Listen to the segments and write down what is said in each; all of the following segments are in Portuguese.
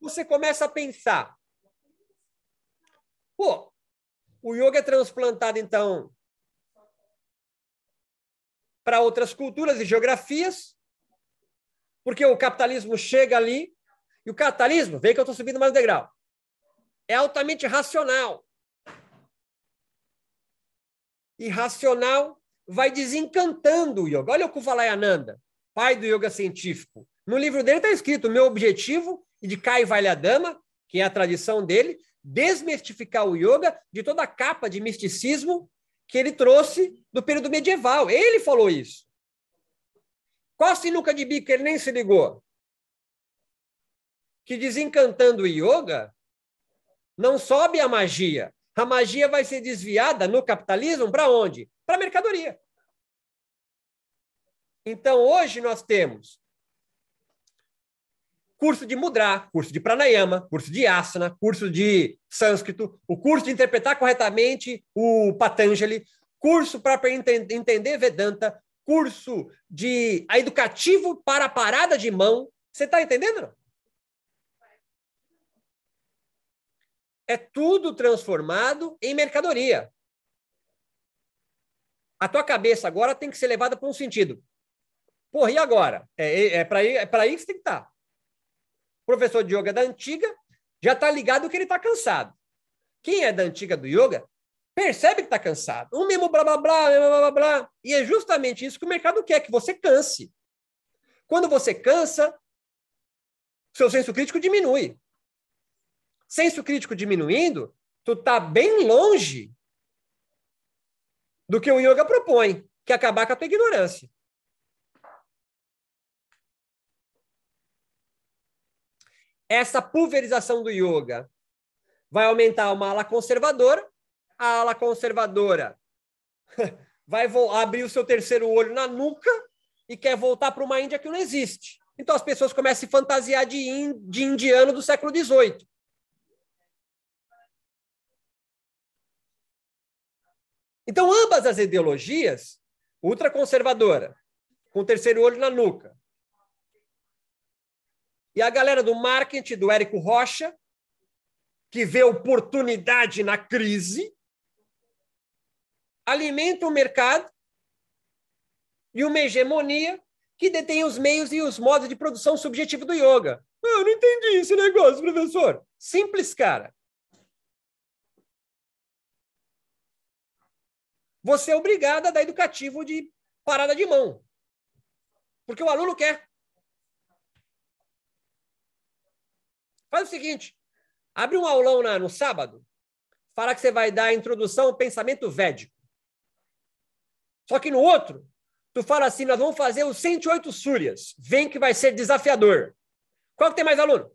você começa a pensar. Pô, o yoga é transplantado, então, para outras culturas e geografias, porque o capitalismo chega ali, e o capitalismo, vê que eu estou subindo mais um degrau, é altamente racional. E racional vai desencantando o yoga. Olha o Kuvalayananda, pai do yoga científico. No livro dele está escrito: meu objetivo, e de Kaivalyadama, que é a tradição dele, desmistificar o yoga de toda a capa de misticismo que ele trouxe do período medieval. Ele falou isso. Qual a sinuca de bico ele nem se ligou? Que desencantando o yoga, não sobe a magia. A magia vai ser desviada no capitalismo para onde? Para a mercadoria. Então, hoje nós temos curso de mudra, curso de pranayama, curso de asana, curso de sânscrito, o curso de interpretar corretamente o Patanjali, curso para entender Vedanta, curso de educativo para a parada de mão. Você está entendendo? Não? É tudo transformado em mercadoria. A tua cabeça agora tem que ser levada para um sentido. Porra, e agora? É, é, é para é aí que você tem que estar. Tá professor de yoga da antiga já está ligado que ele está cansado. Quem é da antiga do yoga percebe que está cansado. O mesmo blá, blá, blá, blá, blá, blá. E é justamente isso que o mercado quer, que você canse. Quando você cansa, seu senso crítico diminui. Senso crítico diminuindo, tu está bem longe do que o yoga propõe, que é acabar com a tua ignorância. Essa pulverização do yoga vai aumentar uma ala conservadora, a ala conservadora vai abrir o seu terceiro olho na nuca e quer voltar para uma Índia que não existe. Então as pessoas começam a se fantasiar de, in, de indiano do século XVIII. Então, ambas as ideologias, ultraconservadora, com o terceiro olho na nuca, e a galera do marketing, do Érico Rocha, que vê oportunidade na crise, alimenta o mercado e uma hegemonia que detém os meios e os modos de produção subjetivo do yoga. Ah, eu não entendi esse negócio, professor. Simples, cara. Você é obrigado a dar educativo de parada de mão. Porque o aluno quer. Faz o seguinte: abre um aulão na, no sábado, fala que você vai dar a introdução ao pensamento védico. Só que no outro, tu fala assim: nós vamos fazer os 108 súrias. Vem que vai ser desafiador. Qual que tem mais aluno?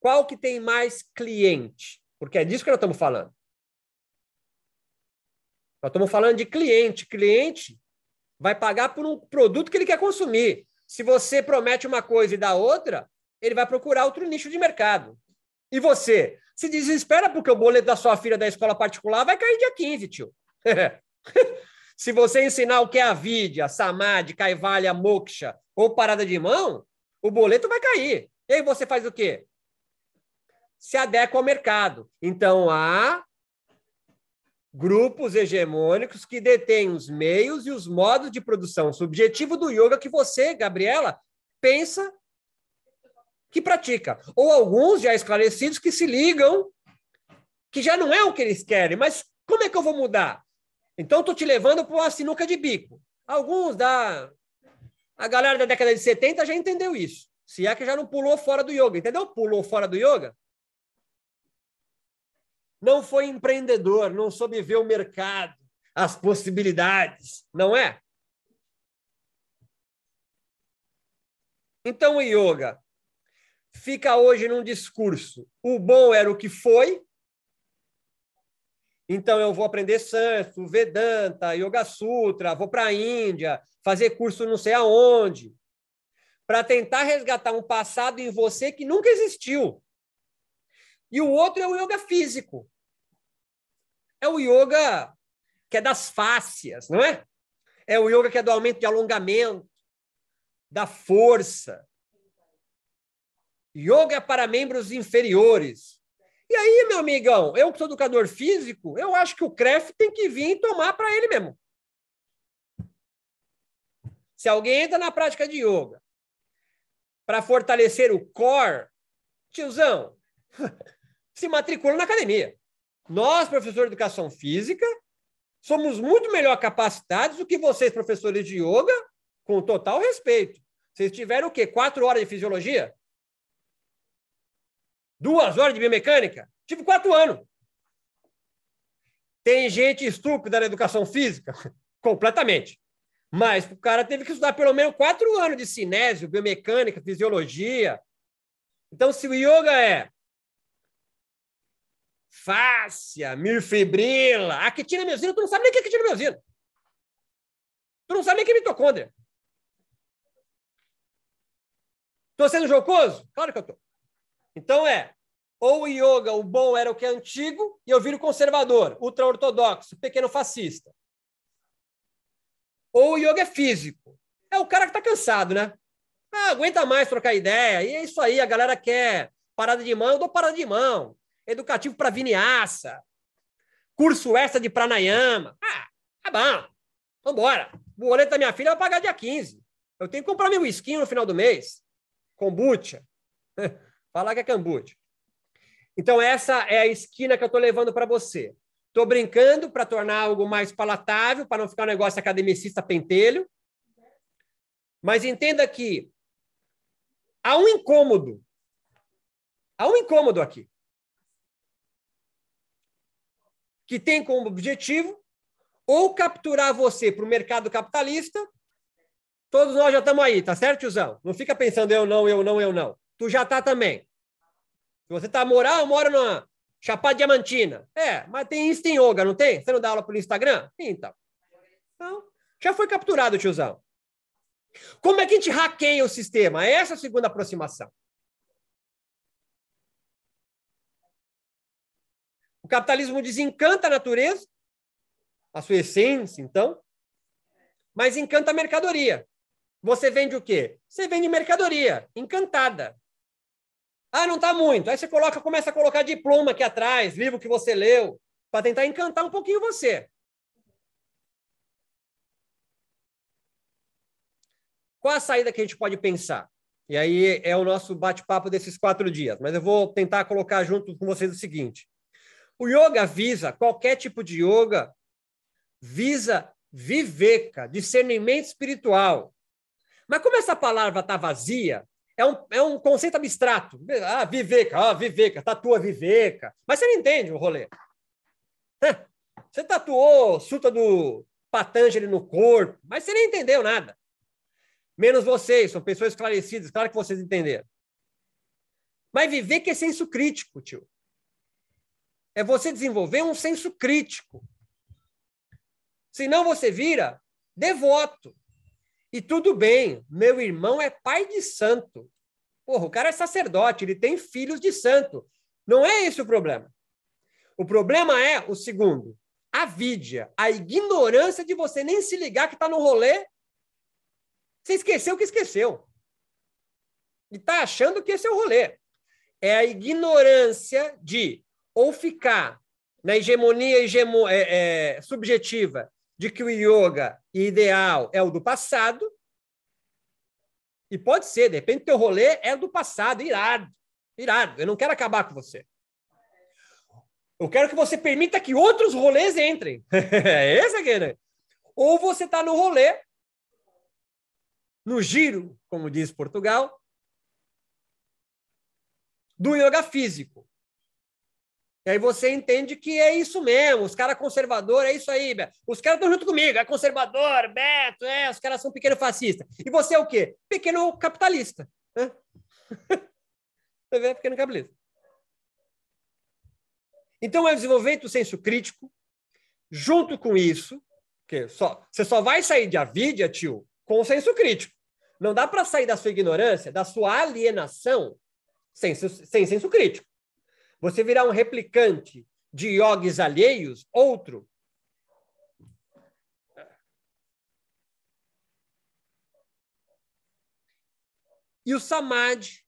Qual que tem mais cliente? Porque é disso que nós estamos falando. Nós estamos falando de cliente. Cliente vai pagar por um produto que ele quer consumir. Se você promete uma coisa e dá outra, ele vai procurar outro nicho de mercado. E você? Se desespera porque o boleto da sua filha da escola particular vai cair dia 15, tio. Se você ensinar o que é a vidya, samadhi, kaivalya, moksha ou parada de mão, o boleto vai cair. E aí você faz o quê? Se adequa ao mercado. Então há grupos hegemônicos que detêm os meios e os modos de produção subjetivo do yoga que você, Gabriela, pensa que pratica. Ou alguns já esclarecidos que se ligam, que já não é o que eles querem, mas como é que eu vou mudar? Então, estou te levando para uma sinuca de bico. Alguns da. A galera da década de 70 já entendeu isso. Se é que já não pulou fora do yoga, entendeu? Pulou fora do yoga. Não foi empreendedor, não soube ver o mercado, as possibilidades, não é? Então, o yoga fica hoje num discurso. O bom era o que foi. Então eu vou aprender Sânscrito, Vedanta, Yoga Sutra, vou para a Índia, fazer curso não sei aonde, para tentar resgatar um passado em você que nunca existiu. E o outro é o yoga físico. É o yoga que é das fáscias, não é? É o yoga que é do aumento de alongamento, da força, Yoga é para membros inferiores. E aí, meu amigão, eu que sou educador físico, eu acho que o CREF tem que vir tomar para ele mesmo. Se alguém entra na prática de yoga para fortalecer o core, tiozão, se matricula na academia. Nós, professores de educação física, somos muito melhor capacitados do que vocês, professores de yoga, com total respeito. Vocês tiveram o quê? Quatro horas de fisiologia? Duas horas de biomecânica? Tive quatro anos. Tem gente estúpida na educação física? Completamente. Mas o cara teve que estudar pelo menos quatro anos de cinésio, biomecânica, fisiologia. Então, se o yoga é fáscia, mirfibrila, actina miosina, tu não sabe nem o que é actina miosina. Tu não sabe nem o que é mitocôndria. Estou sendo jocoso? Claro que eu estou. Então é, ou o yoga, o bom era o que é antigo, e eu viro conservador, ultra-ortodoxo, pequeno fascista. Ou o yoga é físico. É o cara que está cansado, né? Ah, aguenta mais trocar ideia. E é isso aí, a galera quer parada de mão, eu dou parada de mão. Educativo para viniaça. Curso extra de pranayama. Ah, tá bom. Vambora. O boleto da minha filha vai pagar dia 15. Eu tenho que comprar meu whisky no final do mês. Kombucha. Falar que é kombucha. Então, essa é a esquina que eu estou levando para você. Estou brincando para tornar algo mais palatável, para não ficar um negócio academicista pentelho. Mas entenda que há um incômodo. Há um incômodo aqui. Que tem como objetivo ou capturar você para o mercado capitalista. Todos nós já estamos aí, tá certo, tiozão? Não fica pensando eu não, eu não, eu não. Tu já está também. Se você está morar, eu moro na Chapada Diamantina. É, mas tem Insta Yoga, não tem? Você não dá aula pelo Instagram? Então. Então, já foi capturado, tiozão. Como é que a gente hackeia o sistema? Essa é a segunda aproximação. O capitalismo desencanta a natureza, a sua essência, então, mas encanta a mercadoria. Você vende o quê? Você vende mercadoria, encantada. Ah, não está muito. Aí você coloca, começa a colocar diploma aqui atrás, livro que você leu, para tentar encantar um pouquinho você. Qual a saída que a gente pode pensar? E aí é o nosso bate-papo desses quatro dias, mas eu vou tentar colocar junto com vocês o seguinte: o yoga visa, qualquer tipo de yoga, visa viveka, discernimento espiritual. Mas como essa palavra está vazia, é um, é um conceito abstrato. Ah, Viveca, ah, Viveca, tatua Viveca. Mas você não entende o rolê. Você tatuou Suta do Patanjali no corpo, mas você nem entendeu nada. Menos vocês, são pessoas esclarecidas, claro que vocês entenderam. Mas Viveca é senso crítico, tio. É você desenvolver um senso crítico. Senão você vira devoto. E tudo bem, meu irmão é pai de santo. Porra, o cara é sacerdote, ele tem filhos de santo. Não é esse o problema. O problema é o segundo: a vídia, a ignorância de você nem se ligar que está no rolê. Você esqueceu que esqueceu. E está achando que esse é o rolê. É a ignorância de ou ficar na hegemonia hegemo, é, é, subjetiva de que o yoga ideal é o do passado. E pode ser, de repente, teu rolê é do passado, irado. Irado. Eu não quero acabar com você. Eu quero que você permita que outros rolês entrem. é esse aqui, né? Ou você está no rolê, no giro, como diz Portugal, do yoga físico. E aí você entende que é isso mesmo, os caras conservadores, é isso aí, Beto. Os caras estão junto comigo, é conservador, Beto, é, os caras são pequeno fascista. E você é o quê? Pequeno capitalista. Né? Você vê, pequeno capitalista. Então é o desenvolvimento do senso crítico, junto com isso, que só, você só vai sair de avidia, tio, com o senso crítico. Não dá para sair da sua ignorância, da sua alienação, sem, sem senso crítico. Você virar um replicante de yogis alheios, outro. E o samadhi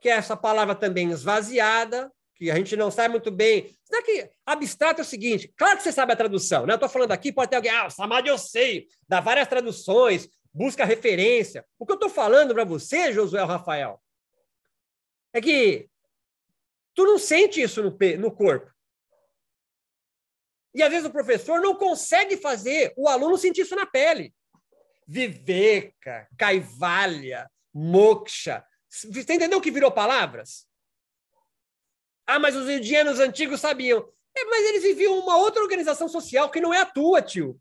que é essa palavra também esvaziada, que a gente não sabe muito bem. Será que abstrato é o seguinte? Claro que você sabe a tradução, né? Eu estou falando aqui, pode ter alguém, ah, Samadhi eu sei, dá várias traduções, busca referência. O que eu estou falando para você, Josué Rafael, é que tu não sente isso no, no corpo. E às vezes o professor não consegue fazer o aluno sentir isso na pele. Viveka, Kaivalya, Moksha. Você entendeu que virou palavras? Ah, mas os indianos antigos sabiam. É, mas eles viviam uma outra organização social que não é a tua, tio.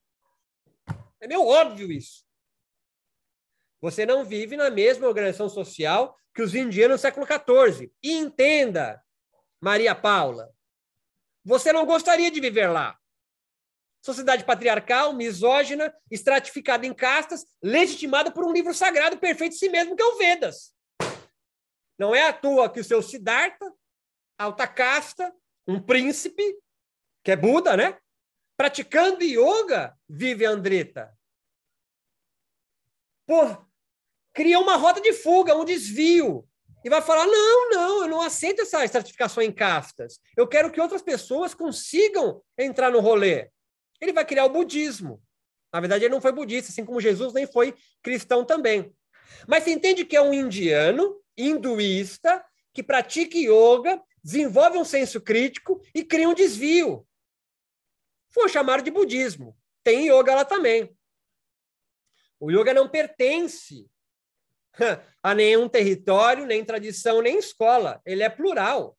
É meio óbvio isso. Você não vive na mesma organização social que os indianos no século XIV. E entenda, Maria Paula, você não gostaria de viver lá. Sociedade patriarcal, misógina, estratificada em castas, legitimada por um livro sagrado perfeito de si mesmo, que é o Vedas. Não é à toa que o seu Siddhartha alta casta, um príncipe, que é Buda, né? Praticando yoga, vive Andretta. Pô, cria uma rota de fuga, um desvio. E vai falar: não, não, eu não aceito essa estratificação em castas. Eu quero que outras pessoas consigam entrar no rolê. Ele vai criar o budismo. Na verdade, ele não foi budista, assim como Jesus nem foi cristão também. Mas você entende que é um indiano, hinduísta, que pratica yoga desenvolve um senso crítico e cria um desvio. Foi chamado de budismo. Tem yoga lá também. O yoga não pertence a nenhum território, nem tradição, nem escola. Ele é plural.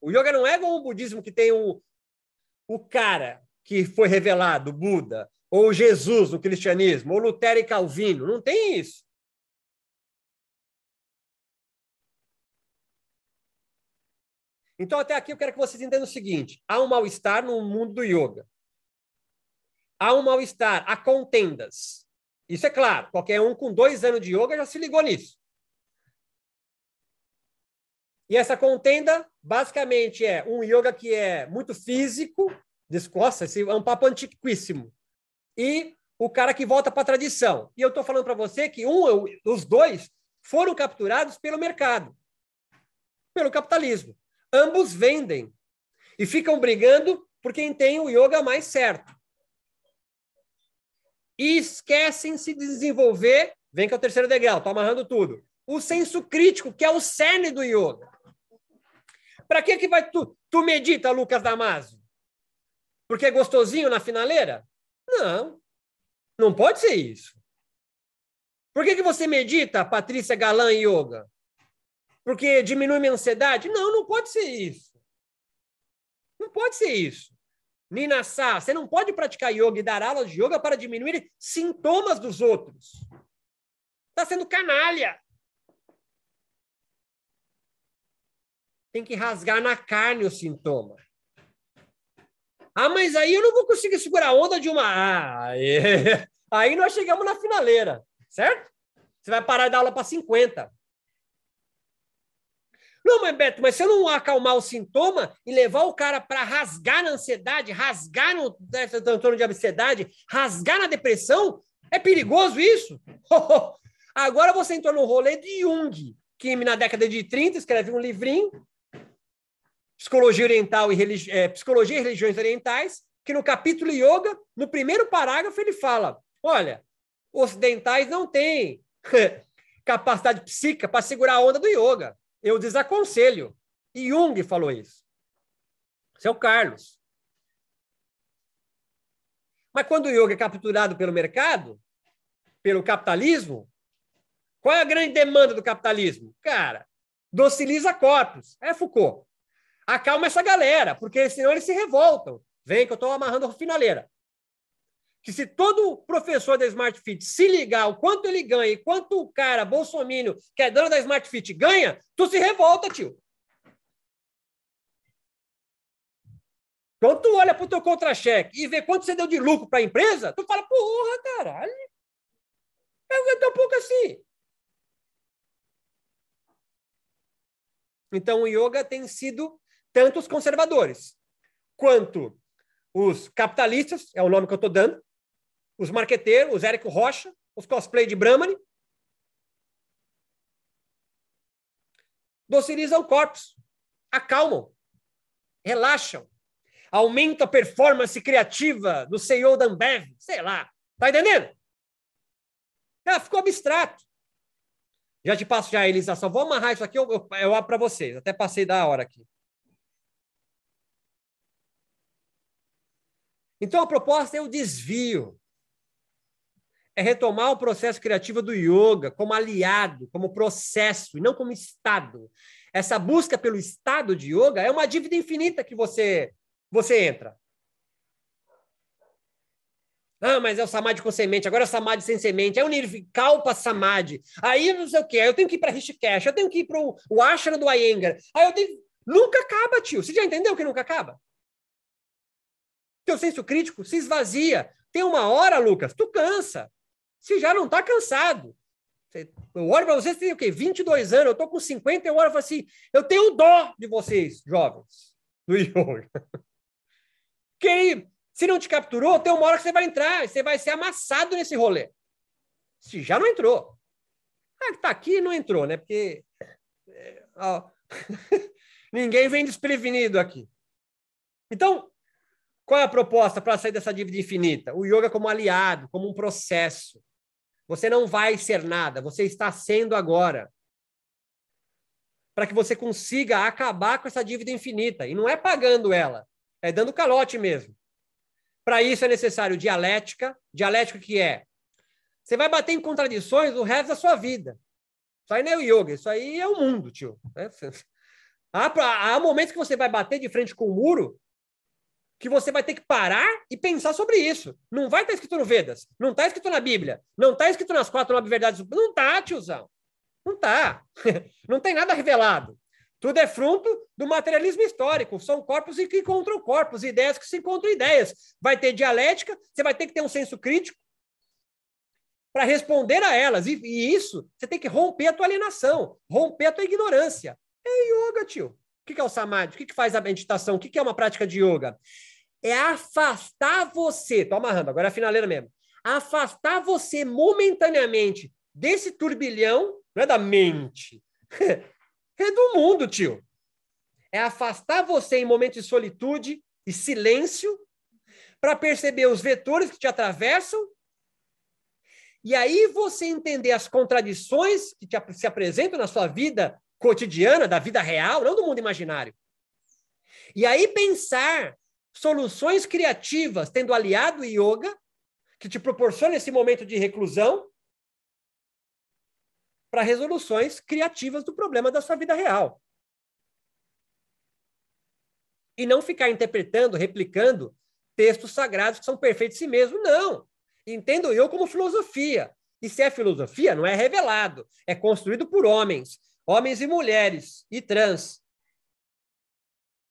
O yoga não é como o budismo que tem o, o cara que foi revelado, Buda, ou Jesus no cristianismo, ou Lutero e Calvino. Não tem isso. Então, até aqui eu quero que vocês entendam o seguinte: há um mal-estar no mundo do yoga. Há um mal-estar, há contendas. Isso é claro, qualquer um com dois anos de yoga já se ligou nisso. E essa contenda, basicamente, é um yoga que é muito físico, descosta, é um papo antiquíssimo. E o cara que volta para a tradição. E eu estou falando para você que um, os dois foram capturados pelo mercado, pelo capitalismo. Ambos vendem e ficam brigando por quem tem o yoga mais certo. E esquecem-se de desenvolver, vem que é o terceiro degrau, estou amarrando tudo, o senso crítico, que é o cerne do yoga. Para que, que vai tu, tu medita, Lucas Damasio? Porque é gostosinho na finaleira? Não, não pode ser isso. Por que, que você medita, Patrícia Galã Yoga? porque diminui minha ansiedade? Não, não pode ser isso. Não pode ser isso. Nina Sá, você não pode praticar yoga e dar aulas de yoga para diminuir sintomas dos outros. Está sendo canalha. Tem que rasgar na carne o sintoma. Ah, mas aí eu não vou conseguir segurar a onda de uma. Ah, aí... aí nós chegamos na finaleira, certo? Você vai parar de dar aula para 50. Não, mas Beto, mas se eu não acalmar o sintoma e levar o cara para rasgar na ansiedade, rasgar no transtorno de ansiedade, rasgar na depressão, é perigoso isso? Agora você entrou no rolê de Jung, que na década de 30 escreve um livrinho, Psicologia Oriental e Religi é, Psicologia e Religiões Orientais, que no capítulo Yoga, no primeiro parágrafo, ele fala: olha, ocidentais não têm capacidade psíquica para segurar a onda do yoga. Eu desaconselho. Jung falou isso. Seu Carlos. Mas quando o yoga é capturado pelo mercado, pelo capitalismo, qual é a grande demanda do capitalismo? Cara, dociliza corpos. É Foucault. Acalma essa galera, porque senão eles se revoltam. Vem que eu estou amarrando a finaleira que se todo professor da Smart Fit se ligar o quanto ele ganha e quanto o cara bolsomínio que é dono da Smart Fit ganha, tu se revolta, tio. Quando tu olha para o teu contra-cheque e vê quanto você deu de lucro para a empresa, tu fala, porra, caralho. É tão pouco assim. Então, o yoga tem sido tanto os conservadores quanto os capitalistas, é o nome que eu estou dando, os marqueteiros, os Érico Rocha, os cosplay de Brahmani. docilizam corpos, acalmam, relaxam, aumenta a performance criativa do CEO da Ambev, sei lá. Tá entendendo? Ah, ficou abstrato. Já te passo já a Elisa, só vou amarrar isso aqui, eu, eu, eu abro para vocês. Até passei da hora aqui. Então a proposta é o desvio. É retomar o processo criativo do yoga como aliado, como processo, e não como estado. Essa busca pelo estado de yoga é uma dívida infinita que você você entra. Ah, mas é o samadhi com semente, agora é o samadhi sem semente, é o nirvikalpa samadhi. Aí não sei o quê, eu tenho que ir para Rishikesh, eu tenho que ir para o ashram do Iyengar. Aí eu tenho... Nunca acaba, tio. Você já entendeu que nunca acaba? Teu senso crítico se esvazia. Tem uma hora, Lucas, tu cansa. Se já não está cansado. Eu olho para vocês, tem o quê? 22 anos, eu estou com 50, eu olho e falo assim, eu tenho dó de vocês, jovens, do yoga. Que se não te capturou, tem uma hora que você vai entrar, você vai ser amassado nesse rolê. Se já não entrou. Ah, que tá aqui não entrou, né? Porque é, ó, ninguém vem desprevenido aqui. Então, qual é a proposta para sair dessa dívida infinita? O yoga como aliado, como um processo. Você não vai ser nada, você está sendo agora. Para que você consiga acabar com essa dívida infinita. E não é pagando ela, é dando calote mesmo. Para isso é necessário dialética. Dialética que é? Você vai bater em contradições o resto da sua vida. Isso aí não é o yoga, isso aí é o mundo, tio. Há, há momentos que você vai bater de frente com o muro que você vai ter que parar e pensar sobre isso. Não vai estar escrito no Vedas, não está escrito na Bíblia, não está escrito nas quatro nove verdades. Não está, tiozão. Não está. não tem nada revelado. Tudo é fruto do materialismo histórico. São corpos que encontram corpos, ideias que se encontram ideias. Vai ter dialética, você vai ter que ter um senso crítico para responder a elas. E, e, isso, você tem que romper a tua alienação, romper a tua ignorância. É yoga, tio. O que é o samadhi? O que faz a meditação? O que é uma prática de yoga? É afastar você, estou amarrando, agora é a finaleira mesmo. Afastar você momentaneamente desse turbilhão, não é da mente, é do mundo, tio. É afastar você em momentos de solitude e silêncio para perceber os vetores que te atravessam e aí você entender as contradições que te, se apresentam na sua vida cotidiana, da vida real, não do mundo imaginário. E aí pensar soluções criativas, tendo aliado yoga, que te proporciona esse momento de reclusão, para resoluções criativas do problema da sua vida real. E não ficar interpretando, replicando textos sagrados que são perfeitos em si mesmo. Não. Entendo eu como filosofia. E se é filosofia, não é revelado. É construído por homens, homens e mulheres, e trans,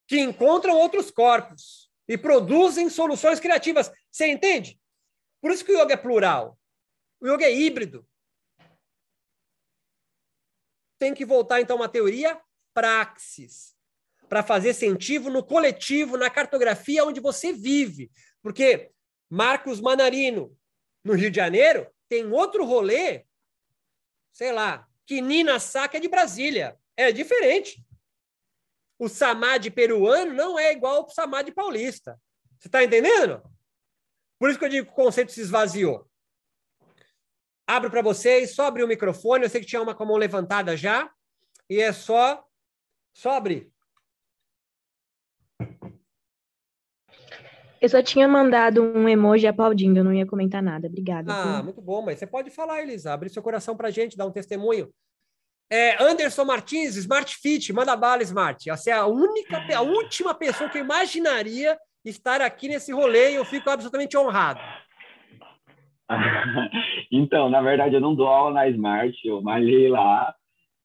que encontram outros corpos e produzem soluções criativas. Você entende? Por isso que o yoga é plural. O yoga é híbrido tem que voltar, então, uma teoria praxis, para fazer sentido no coletivo, na cartografia onde você vive. Porque Marcos Manarino, no Rio de Janeiro, tem outro rolê, sei lá, que Nina Saca é de Brasília. É diferente. O samadhi peruano não é igual ao samadhi paulista. Você está entendendo? Por isso que eu digo que o conceito se esvaziou. Abro para vocês, só abrir o microfone. Eu sei que tinha uma com a mão levantada já. E é só, só abrir. Eu só tinha mandado um emoji aplaudindo, eu não ia comentar nada. Obrigada. Ah, muito bom, mas você pode falar, Elisa. Abrir seu coração para a gente, dar um testemunho. É, Anderson Martins, Smart Fit, manda bala, Smart. Você é a única, a última pessoa que eu imaginaria estar aqui nesse rolê e eu fico absolutamente honrado. então, na verdade, eu não dou aula na Smart, eu malhei lá.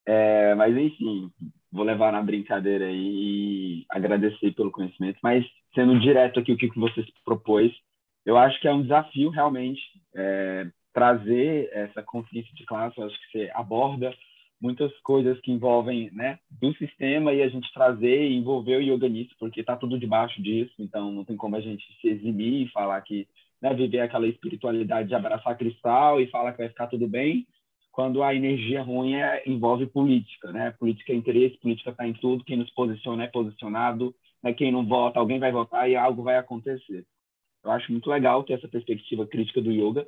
É, mas, enfim, vou levar na brincadeira aí e agradecer pelo conhecimento. Mas, sendo direto aqui o que você propôs, eu acho que é um desafio realmente é, trazer essa consciência de classe. Eu acho que você aborda muitas coisas que envolvem né, do sistema e a gente trazer e envolver o yoga nisso, porque está tudo debaixo disso, então não tem como a gente se eximir e falar que né, viver aquela espiritualidade de abraçar cristal e falar que vai ficar tudo bem, quando a energia ruim é, envolve política, né? Política é interesse, política está em tudo, quem nos posiciona é posicionado, né? quem não vota, alguém vai votar e algo vai acontecer. Eu acho muito legal ter essa perspectiva crítica do yoga,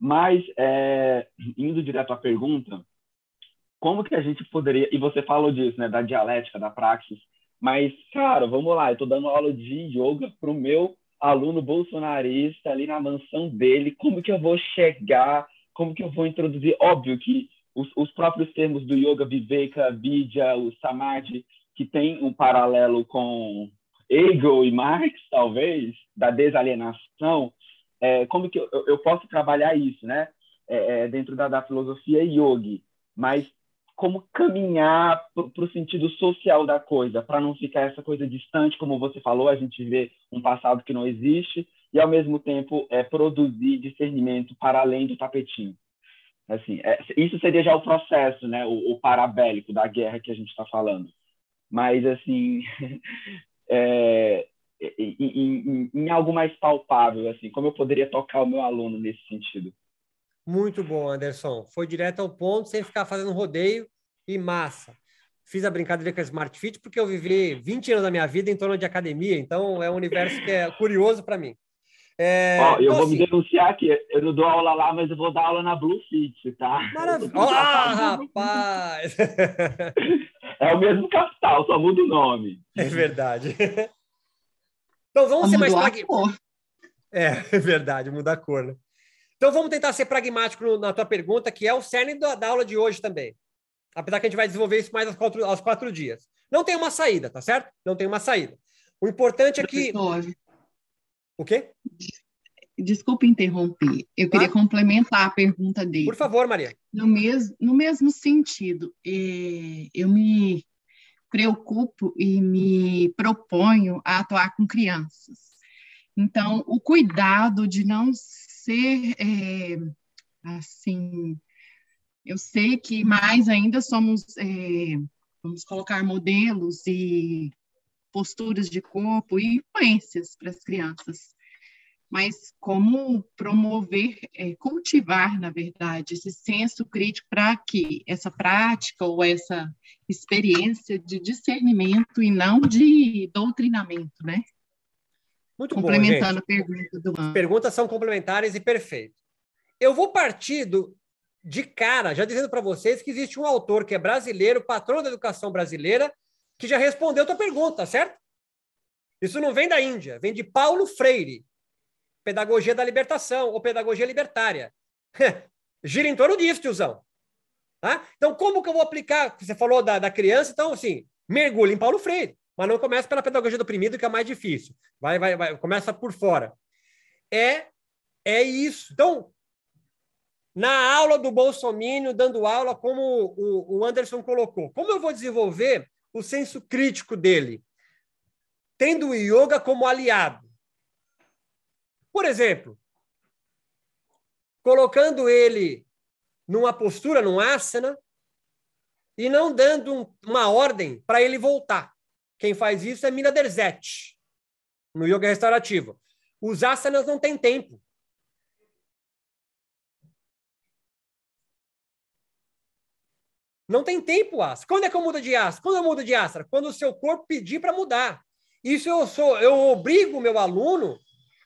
mas é, indo direto à pergunta, como que a gente poderia, e você falou disso, né, da dialética, da praxis, mas, cara, vamos lá, eu estou dando aula de yoga para o meu aluno bolsonarista ali na mansão dele, como que eu vou chegar, como que eu vou introduzir? Óbvio que os, os próprios termos do yoga, viveka, vidya, o samadhi, que tem um paralelo com Hegel e Marx, talvez, da desalienação, é, como que eu, eu, posso trabalhar isso, né? É, é dentro da, da filosofia yogi, mas como caminhar para o sentido social da coisa, para não ficar essa coisa distante, como você falou, a gente vê um passado que não existe, e ao mesmo tempo é, produzir discernimento para além do tapetinho. Assim, é, isso seria já o processo, né, o, o parabélico da guerra que a gente está falando. Mas, assim, é, em, em, em, algo mais palpável, assim, como eu poderia tocar o meu aluno nesse sentido? Muito bom, Anderson. Foi direto ao ponto, sem ficar fazendo rodeio e massa. Fiz a brincadeira com a Smart Fit porque eu vivi 20 anos da minha vida em torno de academia, então é um universo que é curioso para mim. É, Ó, eu então, vou assim, me denunciar aqui. Eu não dou aula lá, mas eu vou dar aula na Blue Fit, tá? Maravilha. Ah, rapaz! É o mesmo capital, só muda o nome. É verdade. Então vamos ser mais pragmáticos. É, é verdade, muda a cor, né? Então vamos tentar ser pragmático na tua pergunta, que é o cerne da, da aula de hoje também. Apesar que a gente vai desenvolver isso mais aos quatro, aos quatro dias. Não tem uma saída, tá certo? Não tem uma saída. O importante é que. O quê? Desculpe interromper. Eu queria complementar a pergunta dele. Por favor, Maria. No mesmo, no mesmo sentido, é, eu me preocupo e me proponho a atuar com crianças. Então, o cuidado de não ser é, assim. Eu sei que mais ainda somos, é, vamos colocar modelos e posturas de corpo e influências para as crianças. Mas como promover, é, cultivar, na verdade, esse senso crítico para que essa prática ou essa experiência de discernimento e não de doutrinamento, né? Muito Complementando bom, gente. a pergunta do As perguntas são complementares e perfeito. Eu vou partir do, de cara, já dizendo para vocês que existe um autor que é brasileiro, patrão da educação brasileira, que já respondeu a tua pergunta, certo? Isso não vem da Índia, vem de Paulo Freire, Pedagogia da Libertação ou Pedagogia Libertária. Gira em torno disso, tiozão. Tá? Então, como que eu vou aplicar? Você falou da, da criança, então, assim, mergulhe em Paulo Freire mas não começa pela pedagogia do oprimido, que é mais difícil. Vai, vai, vai, começa por fora. É, é isso. Então, na aula do Bolsonaro, dando aula, como o, o Anderson colocou, como eu vou desenvolver o senso crítico dele? Tendo o yoga como aliado. Por exemplo, colocando ele numa postura, num asana, e não dando um, uma ordem para ele voltar. Quem faz isso é Mina Derzet, no yoga restaurativo. Os asanas não têm tempo. Não tem tempo, asana. Quando é que eu mudo de asana? Quando eu mudo de asana? Quando o seu corpo pedir para mudar. Isso eu sou, eu obrigo o meu aluno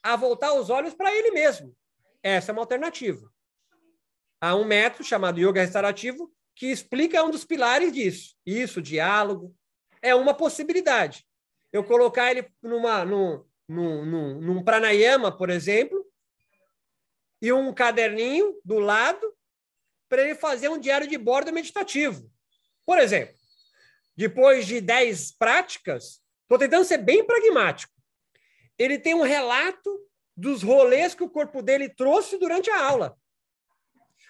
a voltar os olhos para ele mesmo. Essa é uma alternativa. Há um método chamado yoga restaurativo que explica um dos pilares disso. Isso, diálogo, é uma possibilidade. Eu colocar ele numa, num, num, num, num pranayama, por exemplo, e um caderninho do lado para ele fazer um diário de bordo meditativo. Por exemplo, depois de 10 práticas, estou tentando ser bem pragmático. Ele tem um relato dos rolês que o corpo dele trouxe durante a aula.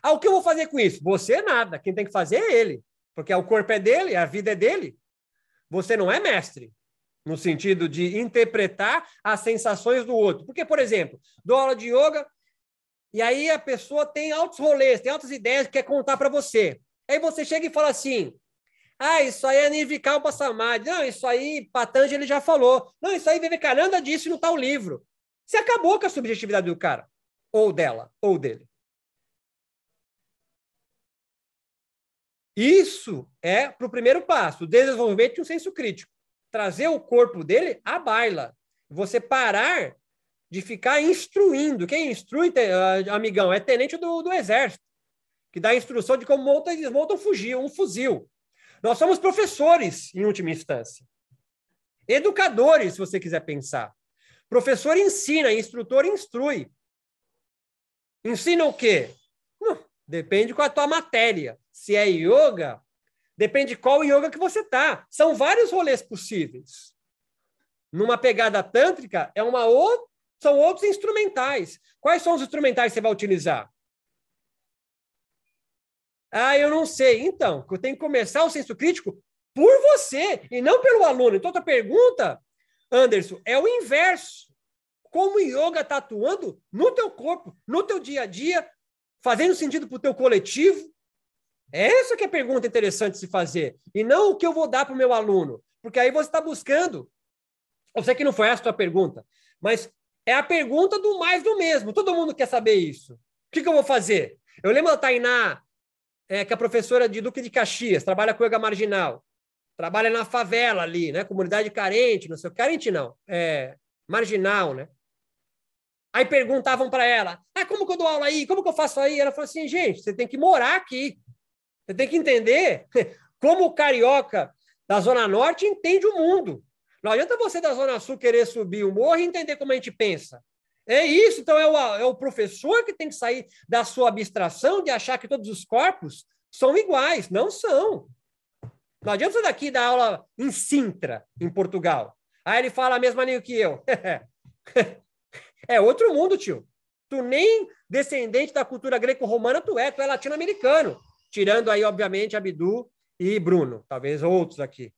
Ah, o que eu vou fazer com isso? Você nada. Quem tem que fazer é ele. Porque o corpo é dele, a vida é dele você não é mestre no sentido de interpretar as sensações do outro. Porque, por exemplo, dou aula de yoga e aí a pessoa tem altos rolês, tem altas ideias que quer contar para você. Aí você chega e fala assim: ah, isso aí é Nirvikalpa Samadhi. Não, isso aí Patanjali já falou. Não, isso aí Vivekananda disse no tal livro. Você acabou com a subjetividade do cara. Ou dela, ou dele. Isso é para o primeiro passo, o desenvolvimento de um senso crítico. Trazer o corpo dele à baila. Você parar de ficar instruindo. Quem instrui, ah, amigão, é tenente do, do exército, que dá instrução de como monta e desmonta um fuzil, um fuzil. Nós somos professores, em última instância. Educadores, se você quiser pensar. Professor ensina, instrutor instrui. Ensina o quê? Depende é a tua matéria. Se é yoga, depende qual yoga que você tá. São vários rolês possíveis. Numa pegada tântrica, é uma outra são outros instrumentais. Quais são os instrumentais que você vai utilizar? Ah, eu não sei. Então, eu tenho que começar o senso crítico por você e não pelo aluno. Então, a pergunta, Anderson, é o inverso. Como o yoga está atuando no teu corpo, no teu dia a dia, fazendo sentido para o teu coletivo? Essa que é a pergunta interessante de se fazer. E não o que eu vou dar para o meu aluno. Porque aí você está buscando. Eu sei que não foi essa a tua pergunta, mas é a pergunta do mais do mesmo. Todo mundo quer saber isso. O que, que eu vou fazer? Eu lembro da Tainá, é, que é professora de Duque de Caxias, trabalha com yoga marginal. Trabalha na favela ali, né? Comunidade carente, não sei o carente não, é marginal, né? Aí perguntavam para ela: ah, como que eu dou aula aí? Como que eu faço aí? Ela falou assim: gente, você tem que morar aqui. Você tem que entender como o carioca da Zona Norte entende o mundo. Não adianta você da Zona Sul querer subir o morro e entender como a gente pensa. É isso, então é o, é o professor que tem que sair da sua abstração de achar que todos os corpos são iguais. Não são. Não adianta você daqui dar aula em Sintra, em Portugal. Aí ele fala a mesma língua que eu. é outro mundo, tio. Tu nem descendente da cultura greco-romana tu é, tu é latino-americano. Tirando aí, obviamente, Abdu e Bruno, talvez outros aqui.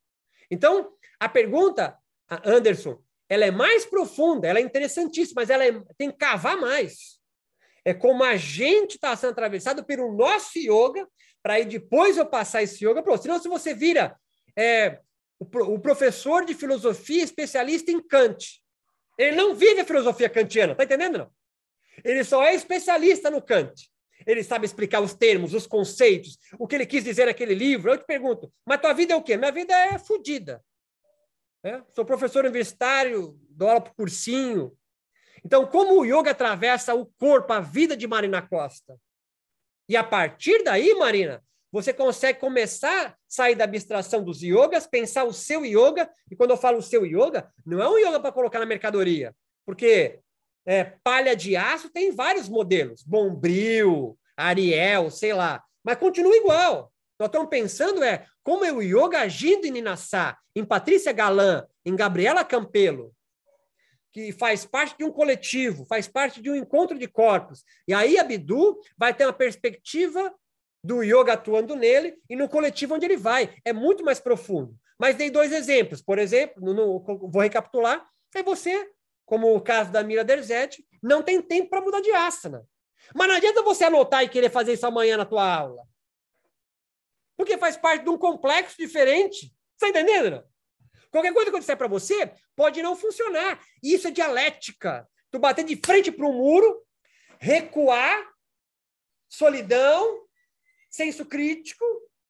Então, a pergunta, Anderson, ela é mais profunda, ela é interessantíssima, mas ela é, tem que cavar mais. É como a gente está sendo atravessado pelo nosso yoga, para aí depois eu passar esse yoga para você. Senão, se você vira é, o, o, professor de filosofia especialista em Kant, ele não vive a filosofia kantiana, tá entendendo? Não? Ele só é especialista no Kant. Ele sabe explicar os termos, os conceitos, o que ele quis dizer naquele livro. Eu te pergunto, mas tua vida é o quê? Minha vida é fodida. É? Sou professor universitário, dou aula por cursinho. Então, como o yoga atravessa o corpo, a vida de Marina Costa? E a partir daí, Marina, você consegue começar a sair da abstração dos yogas, pensar o seu yoga. E quando eu falo o seu yoga, não é um yoga para colocar na mercadoria. Porque é, palha de aço tem vários modelos. Bombril, Ariel, sei lá. Mas continua igual. Nós estamos pensando é como é o yoga agindo em Ninassá, em Patrícia Galan, em Gabriela Campelo, que faz parte de um coletivo, faz parte de um encontro de corpos. E aí Abdu vai ter uma perspectiva do yoga atuando nele e no coletivo onde ele vai. É muito mais profundo. Mas dei dois exemplos. Por exemplo, no, no, vou recapitular. É você, como o caso da Mira Derzete, não tem tempo para mudar de asana. Mas não adianta você anotar e querer fazer isso amanhã na tua aula. Porque faz parte de um complexo diferente. Está entendendo? Não? Qualquer coisa que eu disser para você pode não funcionar. Isso é dialética. Tu bater de frente para um muro, recuar, solidão, senso crítico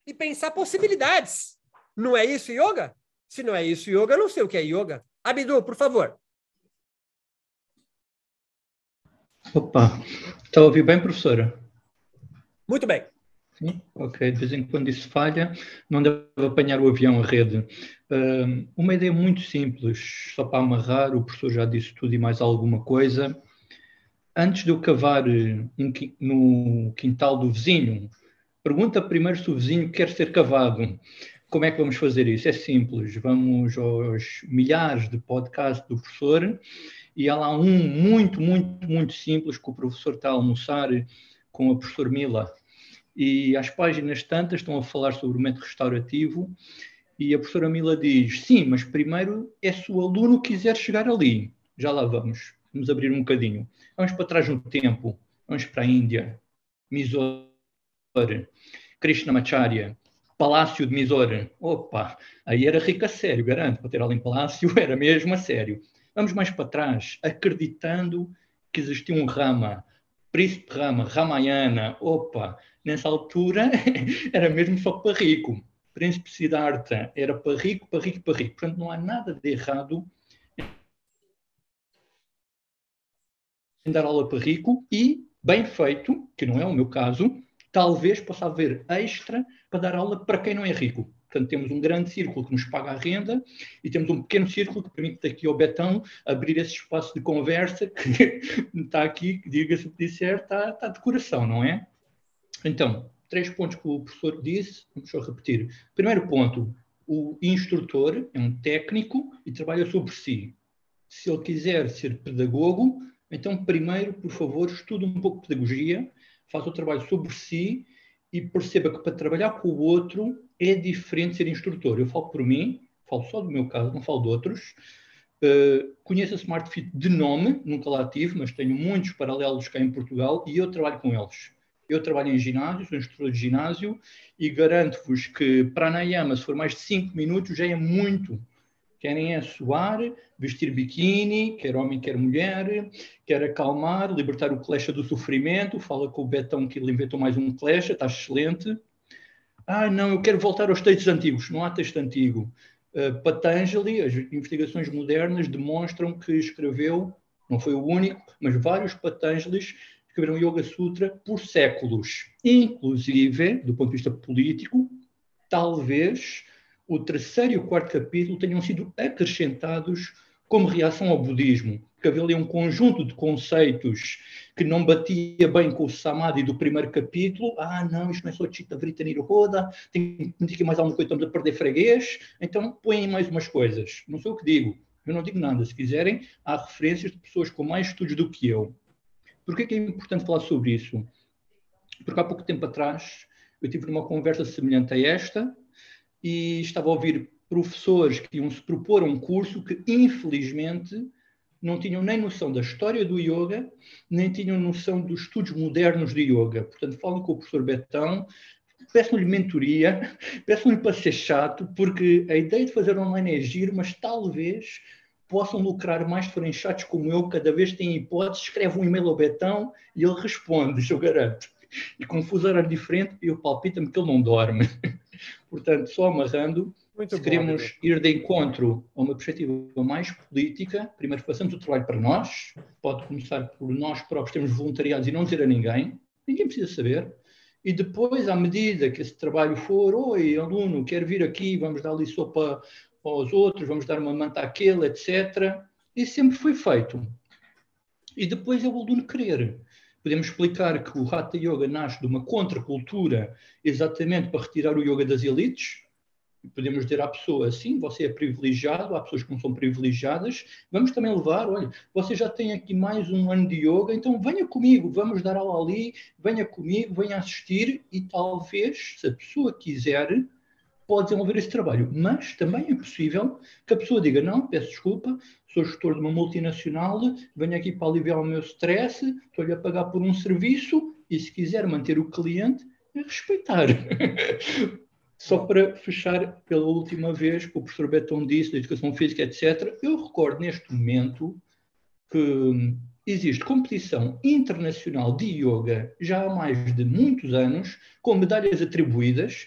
e pensar possibilidades. Não é isso yoga? Se não é isso yoga, eu não sei o que é yoga. Abdu, por favor. Opa, está a ouvir bem, professora? Muito bem. Sim, ok. De vez em quando isso falha, não deve apanhar o avião a rede. Uma ideia muito simples, só para amarrar, o professor já disse tudo e mais alguma coisa. Antes de eu cavar eh, um, no quintal do vizinho, pergunta primeiro se o vizinho quer ser cavado. Como é que vamos fazer isso? É simples. Vamos aos milhares de podcasts do professor e há lá um muito, muito, muito simples que o professor está a almoçar com a professora Mila e as páginas tantas estão a falar sobre o método restaurativo e a professora Mila diz, sim, mas primeiro é se o aluno quiser chegar ali. Já lá vamos. Vamos abrir um bocadinho. Vamos para trás no tempo. Vamos para a Índia. Mysore. Krishnamacharya. Palácio de Mysore. Opa, aí era rico a sério, garanto. Para ter ali em palácio era mesmo a sério. Vamos mais para trás, acreditando que existia um Rama. Príncipe Rama, Ramayana. Opa, nessa altura era mesmo só para rico. Príncipe Siddhartha era para rico, para rico, para rico. Portanto, não há nada de errado em dar aula para rico e, bem feito, que não é o meu caso, talvez possa haver extra para dar aula para quem não é rico. Portanto, temos um grande círculo que nos paga a renda e temos um pequeno círculo que permite aqui ao Betão abrir esse espaço de conversa que está aqui, diga-se o que disser, está, está de coração, não é? Então, três pontos que o professor disse, vamos só repetir. Primeiro ponto, o instrutor é um técnico e trabalha sobre si. Se ele quiser ser pedagogo, então primeiro, por favor, estude um pouco de pedagogia, faça o trabalho sobre si e perceba que para trabalhar com o outro é diferente ser instrutor. Eu falo por mim, falo só do meu caso, não falo de outros. Uh, conheço a Smart Fit de nome, nunca lá tive, mas tenho muitos paralelos cá em Portugal e eu trabalho com eles. Eu trabalho em ginásio, sou instrutor de ginásio e garanto-vos que para a Nayama, se for mais de 5 minutos, já é muito Querem é suar, vestir biquíni, quer homem, quer mulher, quer acalmar, libertar o clecha do sofrimento. Fala com o Betão que ele inventou mais um clecha, está excelente. Ah, não, eu quero voltar aos textos antigos. Não há texto antigo. Uh, Patanjali, as investigações modernas demonstram que escreveu, não foi o único, mas vários Patanjalis escreveram Yoga Sutra por séculos. Inclusive, do ponto de vista político, talvez o terceiro e o quarto capítulo tenham sido acrescentados como reação ao budismo, porque havia ali um conjunto de conceitos que não batia bem com o samadhi do primeiro capítulo. Ah, não, isto não é só Chitta Vrita Nirodha, tem que mais alguma coisa, estamos a perder freguês, então põem mais umas coisas. Não sei o que digo, eu não digo nada. Se quiserem, há referências de pessoas com mais estudos do que eu. Por que é, que é importante falar sobre isso? Porque há pouco tempo atrás eu tive uma conversa semelhante a esta, e estava a ouvir professores que iam se propor um curso que, infelizmente, não tinham nem noção da história do yoga, nem tinham noção dos estudos modernos de yoga. Portanto, falo com o professor Betão, peço-lhe mentoria, peço-lhe para ser chato, porque a ideia de fazer online é giro, mas talvez possam lucrar mais se forem chatos como eu, cada vez têm hipótese, escreve um e-mail ao Betão e ele responde, eu garanto. E com fuso horário diferente, eu palpita-me que ele não dorme. Portanto, só amarrando, Muito se bom, queremos ir de encontro a uma perspectiva mais política, primeiro façamos o trabalho para nós, pode começar por nós próprios termos voluntariados e não dizer a ninguém, ninguém precisa saber, e depois, à medida que esse trabalho for, oi, aluno, quer vir aqui, vamos dar ali sopa aos outros, vamos dar uma manta àquele, etc. Isso sempre foi feito. E depois é o aluno querer. Podemos explicar que o Hatha Yoga nasce de uma contracultura exatamente para retirar o yoga das elites. Podemos dizer à pessoa, sim, você é privilegiado, há pessoas que não são privilegiadas. Vamos também levar, olha, você já tem aqui mais um ano de yoga, então venha comigo, vamos dar aula ali, venha comigo, venha assistir e talvez, se a pessoa quiser, pode desenvolver esse trabalho. Mas também é possível que a pessoa diga: não, peço desculpa, sou gestor de uma multinacional, venho aqui para aliviar o meu stress, estou-lhe a pagar por um serviço e se quiser manter o cliente, é respeitar. Só para fechar pela última vez, que o professor Beton disse, da educação física, etc., eu recordo neste momento que existe competição internacional de yoga já há mais de muitos anos, com medalhas atribuídas,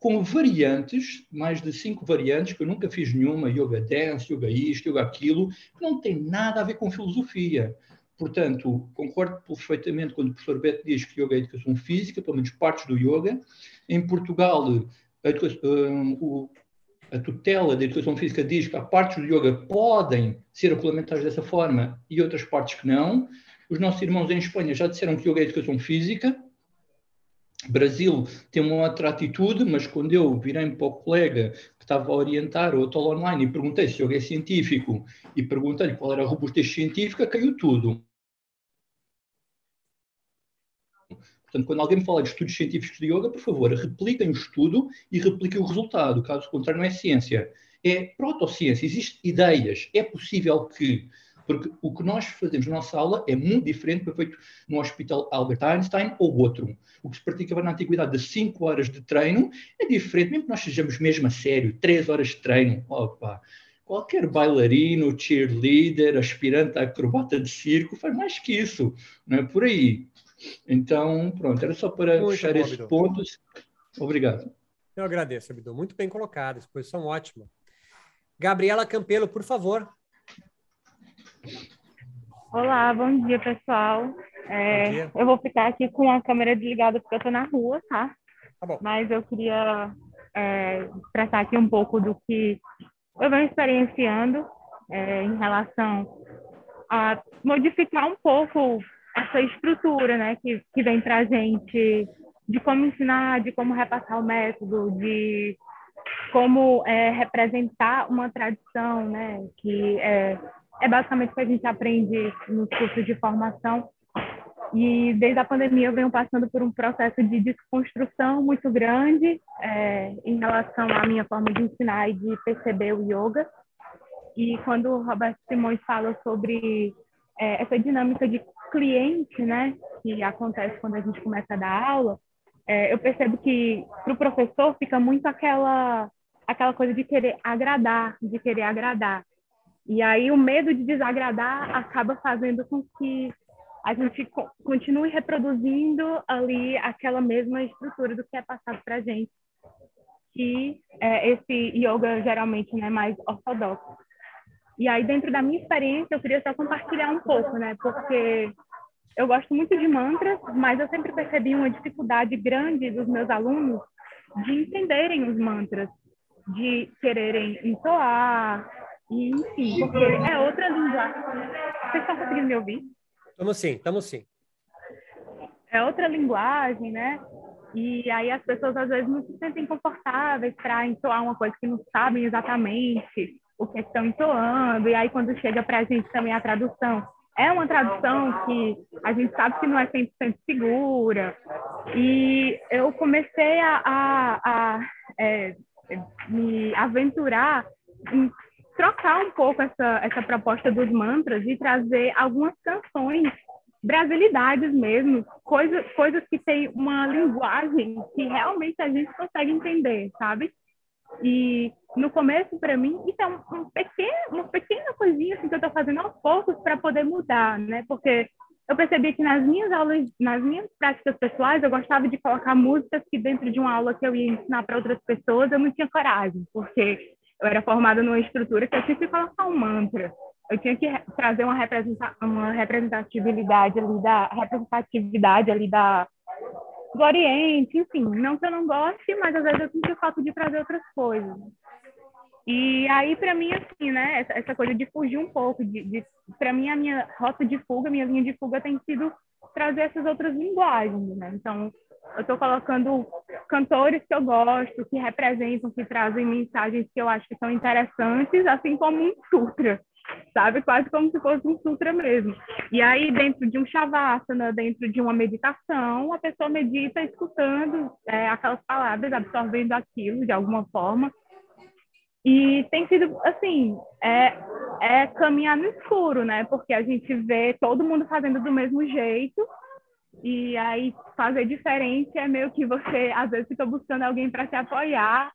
com variantes, mais de cinco variantes, que eu nunca fiz nenhuma, yoga dance, yoga isto, yoga aquilo, que não tem nada a ver com filosofia. Portanto, concordo perfeitamente quando o professor Beto diz que yoga é educação física, pelo menos partes do yoga. Em Portugal, a, um, a tutela da educação física diz que há partes do yoga podem ser regulamentadas dessa forma e outras partes que não. Os nossos irmãos em Espanha já disseram que yoga é educação física, Brasil tem uma outra atitude, mas quando eu virei para o colega que estava a orientar o hotel online e perguntei se yoga é científico e perguntei-lhe qual era a robustez científica, caiu tudo. Portanto, quando alguém me fala de estudos científicos de yoga, por favor, repliquem o estudo e repliquem o resultado. Caso contrário, não é ciência. É protociência. Existem ideias. É possível que porque o que nós fazemos na nossa aula é muito diferente do que foi feito no Hospital Albert Einstein ou outro. O que se praticava na antiguidade de 5 horas de treino é diferente, mesmo que nós sejamos mesmo a sério, 3 horas de treino. Opa, qualquer bailarino, cheerleader, aspirante a acrobata de circo faz mais que isso, não é por aí. Então, pronto, era só para Muito fechar bom, esses Abdu. pontos. Obrigado. Eu agradeço, Abdu. Muito bem colocado, exposição ótima. Gabriela Campelo, por favor. Olá, bom dia, pessoal. É, Bom dia. eu vou ficar aqui com a câmera desligada porque eu estou na rua, tá? Tá bom. Mas eu queria é, expressar aqui um pouco do que eu venho experienciando é, em relação a modificar um pouco essa estrutura, né, que, que vem para a gente de como ensinar, de como repassar o método, de como é, representar uma tradição, né, que é, é basicamente o que a gente aprende nos cursos de formação. E desde a pandemia eu venho passando por um processo de desconstrução muito grande é, em relação à minha forma de ensinar e de perceber o yoga. E quando o Roberto Simões fala sobre é, essa dinâmica de cliente, né, que acontece quando a gente começa a dar aula, é, eu percebo que para o professor fica muito aquela aquela coisa de querer agradar, de querer agradar. E aí o medo de desagradar acaba fazendo com que a gente co- continue reproduzindo ali aquela mesma estrutura do que é passado para gente, que é esse yoga geralmente né, mais ortodoxo. E aí, dentro da minha experiência, eu queria só compartilhar um pouco, né? Porque eu gosto muito de mantras, mas eu sempre percebi uma dificuldade grande dos meus alunos de entenderem os mantras, de quererem entoar, e enfim, porque é outra linguagem. Vocês estão conseguindo me ouvir? Estamos sim, estamos sim. é outra linguagem, né? E aí as pessoas às vezes não se sentem confortáveis para entoar uma coisa que não sabem exatamente o que estão entoando. E aí quando chega para a gente também a tradução, é uma tradução que a gente sabe que não é 100% segura. E eu comecei a, a, a é, me aventurar em trocar um pouco essa, essa proposta dos mantras e trazer algumas canções brasilidades mesmo, coisa, coisas que têm uma linguagem que realmente a gente consegue entender, sabe? E no começo, para mim, isso é um, um pequeno, uma pequena coisinha assim, que eu estou fazendo aos poucos para poder mudar, né? Porque eu percebi que nas minhas aulas, nas minhas práticas pessoais, eu gostava de colocar músicas que dentro de uma aula que eu ia ensinar para outras pessoas, eu não tinha coragem, porque eu era formada numa estrutura que eu tinha que colocar um mantra eu tinha que trazer uma, uma representatividade ali da representatividade ali da do Oriente, enfim, não que eu não goste, mas às vezes eu sinto falta de trazer outras coisas. E aí para mim assim, né, essa, essa, coisa de fugir um pouco, de, de para mim a minha rota de fuga, minha linha de fuga tem sido trazer essas outras linguagens, né? Então eu estou colocando cantores que eu gosto, que representam, que trazem mensagens que eu acho que são interessantes, assim como um sutra sabe? Quase como se fosse um sutra mesmo. E aí, dentro de um shavasana, dentro de uma meditação, a pessoa medita escutando é, aquelas palavras, absorvendo aquilo de alguma forma. E tem sido, assim, é, é caminhar no escuro, né? Porque a gente vê todo mundo fazendo do mesmo jeito, e aí fazer diferente é meio que você, às vezes, fica buscando alguém para te apoiar,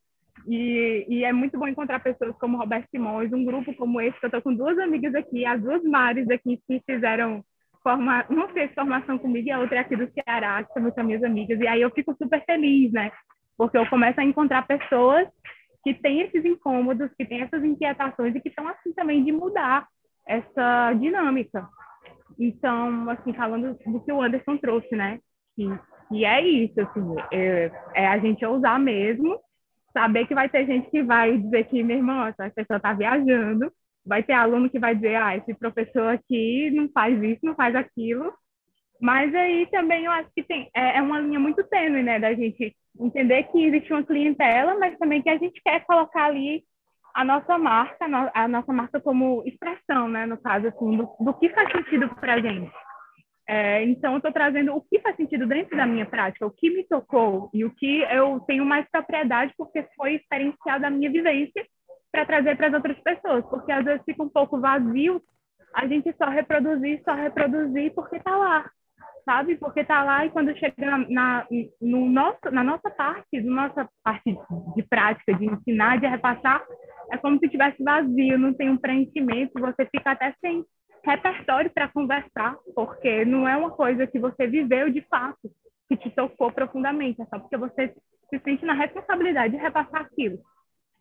e, e, é muito bom encontrar pessoas como Roberto Simões, um grupo como esse, que eu estou com duas amigas aqui, as duas Mares aqui que fizeram forma, uma fez formação comigo e a outra é aqui do Ceará, que são minhas amigas. E aí eu fico super feliz, né? Porque eu começo a encontrar pessoas que têm esses incômodos, que têm essas inquietações e que estão assim também de mudar essa dinâmica. Então, assim, falando do que o Anderson trouxe, né? Que, que é isso, assim, é, é a gente ousar mesmo saber que vai ter gente que vai dizer que, meu irmão, essa pessoa está viajando, vai ter aluno que vai dizer, ah, esse professor aqui não faz isso, não faz aquilo. Mas aí também eu acho que tem, é, é uma linha muito tênue, né, da gente entender que existe uma clientela, mas também que a gente quer colocar ali a nossa marca, a nossa marca como expressão, né, no caso, assim, do, do que faz sentido para a gente. É, então, eu estou trazendo o que faz sentido dentro da minha prática, o que me tocou e o que eu tenho mais propriedade porque foi experiencial da minha vivência para trazer para as outras pessoas, porque às vezes fica um pouco vazio a gente só reproduzir, só reproduzir porque está lá, sabe? Porque está lá e quando chega na, na, no nosso, na nossa parte, na nossa parte de prática, de ensinar, de repassar, é como se tivesse vazio, não tem um preenchimento, você fica até sem repertório para conversar, porque não é uma coisa que você viveu de fato, que te tocou profundamente, é só porque você se sente na responsabilidade de repassar aquilo.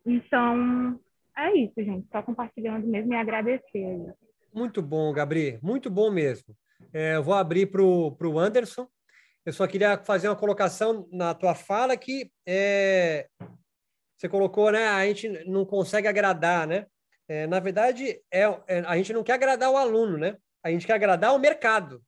Então, é isso, gente. Só compartilhando mesmo e agradecer. Muito bom, Gabriel. Muito bom mesmo. É, eu vou abrir para o Anderson. Eu só queria fazer uma colocação na tua fala que é, você colocou, né? A gente não consegue agradar, né? É, na verdade, é, é, a gente não quer agradar o aluno, né? A gente quer agradar o mercado.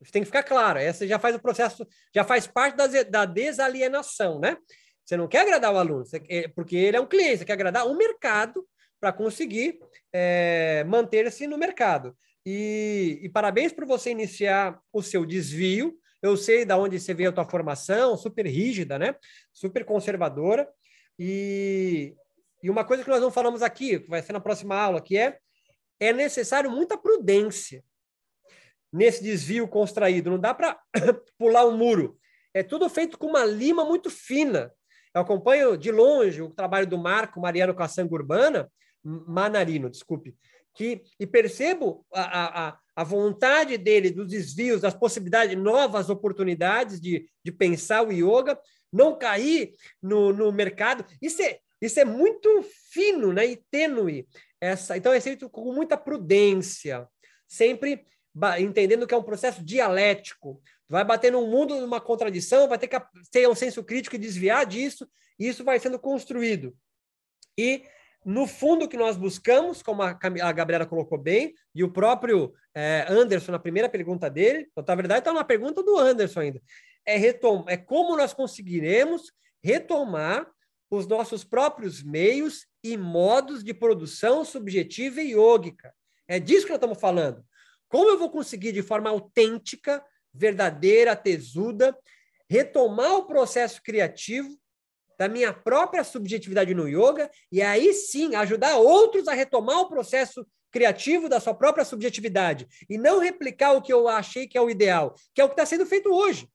Isso tem que ficar claro. Essa já faz o processo, já faz parte da, da desalienação, né? Você não quer agradar o aluno, você, porque ele é um cliente, você quer agradar o mercado para conseguir é, manter-se no mercado. E, e parabéns por você iniciar o seu desvio. Eu sei da onde você veio a tua formação, super rígida, né? Super conservadora. E, e uma coisa que nós não falamos aqui, que vai ser na próxima aula, que é é necessário muita prudência nesse desvio construído. Não dá para pular um muro. É tudo feito com uma lima muito fina. Eu acompanho de longe o trabalho do Marco Mariano Caçanga Urbana, Manarino, desculpe, que, e percebo a, a, a vontade dele dos desvios, das possibilidades, novas oportunidades de, de pensar o yoga, não cair no, no mercado. Isso é, isso é muito fino né, e tênue. Essa, então, é feito com muita prudência, sempre entendendo que é um processo dialético. Vai bater num mundo numa contradição, vai ter que ter um senso crítico e desviar disso, e isso vai sendo construído. E, no fundo, o que nós buscamos, como a, a Gabriela colocou bem, e o próprio é, Anderson, na primeira pergunta dele, então, na verdade, está na pergunta do Anderson ainda, é, retom é como nós conseguiremos retomar os nossos próprios meios e modos de produção subjetiva e yógica. É disso que nós estamos falando. Como eu vou conseguir, de forma autêntica, verdadeira, tesuda, retomar o processo criativo da minha própria subjetividade no yoga e aí sim ajudar outros a retomar o processo criativo da sua própria subjetividade e não replicar o que eu achei que é o ideal, que é o que está sendo feito hoje.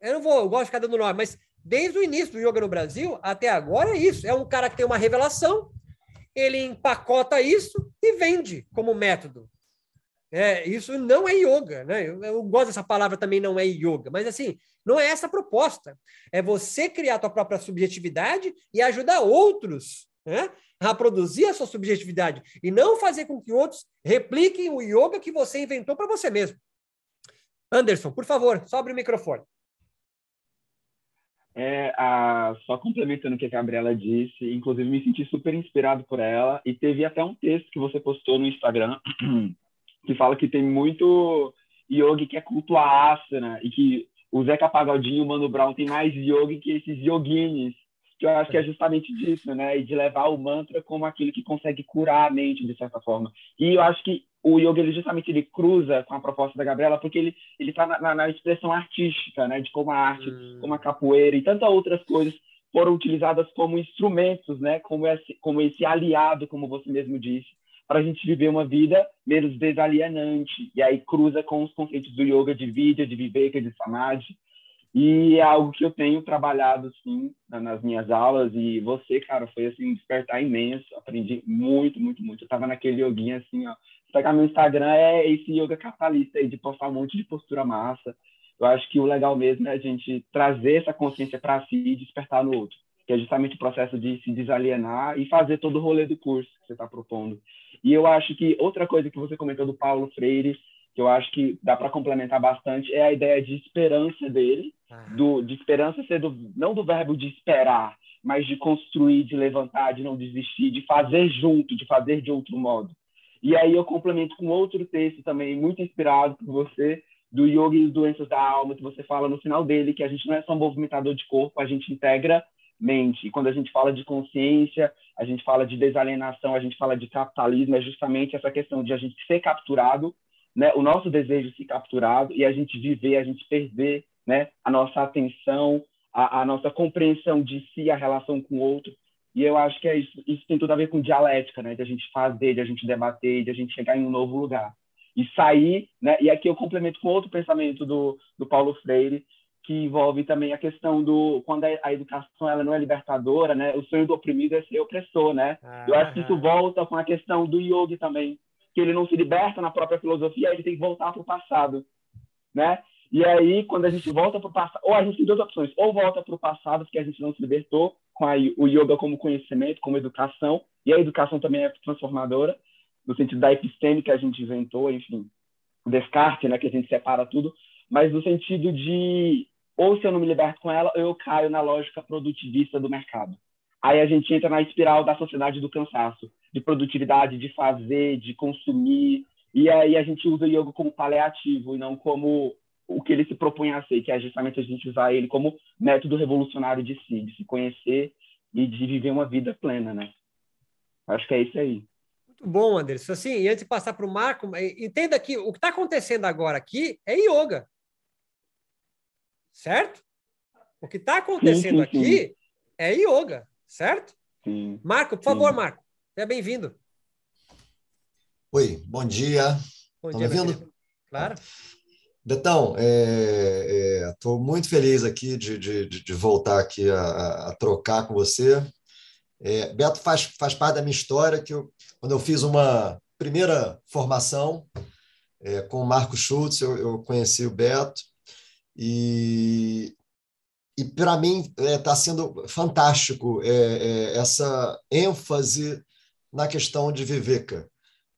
Eu não vou, eu gosto de ficar dando nome, mas desde o início do yoga no Brasil até agora é isso. É um cara que tem uma revelação, ele empacota isso e vende como método. É, isso não é yoga, né? Eu, eu, gosto dessa palavra também, não é yoga, mas assim, não é essa a proposta. É você criar a tua própria subjetividade e ajudar outros né, a produzir a sua subjetividade e não fazer com que outros repliquem o yoga que você inventou para você mesmo. Anderson, por favor, sobre o microfone. É, a, só complementando o que a Gabriela disse, inclusive me senti super inspirado por ela e teve até um texto que você postou no Instagram que fala que tem muito yogi que é culto a asana e que o Zeca Pagodinho e o Mano Brown tem mais yogi que esses yoginis, que eu acho que é justamente disso, né? E de levar o mantra como aquilo que consegue curar a mente, de certa forma. E eu acho que o yoga ele justamente ele cruza com a proposta da Gabriela porque ele ele está na, na, expressão artística né? De como a arte hum. como a capoeira e tantas outras coisas foram utilizadas como instrumentos né? Como esse como esse aliado como você mesmo disse para a gente viver uma vida menos desalienante. E aí cruza com os conceitos do yoga de vida de viveka de samadhi e é algo que eu tenho trabalhado sim nas minhas aulas e você cara foi assim um despertar imenso aprendi muito muito muito eu tava naquele yoguinho assim ó pegar meu Instagram é esse yoga capitalista aí de postar um monte de postura massa. Eu acho que o legal mesmo é a gente trazer essa consciência para si e despertar no outro, que é justamente o processo de se desalienar e fazer todo o rolê do curso que você está propondo. E eu acho que outra coisa que você comentou do Paulo Freire, que eu acho que dá para complementar bastante, é a ideia de esperança dele. Do, de esperança ser do, não do verbo de esperar, mas de construir, de levantar, de não desistir, de fazer junto, de fazer de outro modo. E aí eu complemento com outro texto também, muito inspirado por você, do Yoga e Doenças da Alma, que você fala no final dele que a gente não é só um movimentador de corpo, a gente integra mente. E quando a gente fala de consciência, a gente fala de desalienação, a gente fala de capitalismo, é justamente essa questão de a gente ser capturado, né? o nosso desejo de ser capturado e a gente viver, a gente perder né? a nossa atenção, a, a nossa compreensão de si, a relação com o outro. E eu acho que é isso, isso tem tudo a ver com dialética, né? De a gente fazer, de a gente debater, de a gente chegar em um novo lugar. E sair, né? E aqui eu complemento com outro pensamento do, do Paulo Freire, que envolve também a questão do quando a educação ela não é libertadora, né? O sonho do oprimido é ser opressor, né? Ah, eu acho que isso volta com a questão do yoga também, que ele não se liberta na própria filosofia, ele tem que voltar para o passado, né? E aí, quando a gente volta para o passado, ou a gente tem duas opções, ou volta para o passado, porque a gente não se libertou com a, o yoga como conhecimento, como educação, e a educação também é transformadora, no sentido da episteme que a gente inventou, enfim, o Descartes, né, que a gente separa tudo, mas no sentido de, ou se eu não me liberto com ela, eu caio na lógica produtivista do mercado. Aí a gente entra na espiral da sociedade do cansaço, de produtividade, de fazer, de consumir, e aí a gente usa o yoga como paliativo e não como o que ele se propõe a ser, que é justamente a gente usar ele como método revolucionário de si, de se conhecer e de viver uma vida plena, né? Acho que é isso aí. Muito bom, Anderson. Assim, e antes de passar para o Marco, entenda que o que está acontecendo agora aqui é yoga. Certo? O que está acontecendo sim, sim, aqui sim. é yoga, certo? Sim. Marco, por favor, Marco, seja bem-vindo. Oi, bom dia. Bom dia, me ouvindo? Claro. Betão, estou é, é, muito feliz aqui de, de, de voltar aqui a, a, trocar com você. É, Beto faz, faz parte da minha história, que eu, quando eu fiz uma primeira formação é, com o Marco Schultz, eu, eu conheci o Beto, e, e para mim está é, sendo fantástico é, essa ênfase na questão de viveka,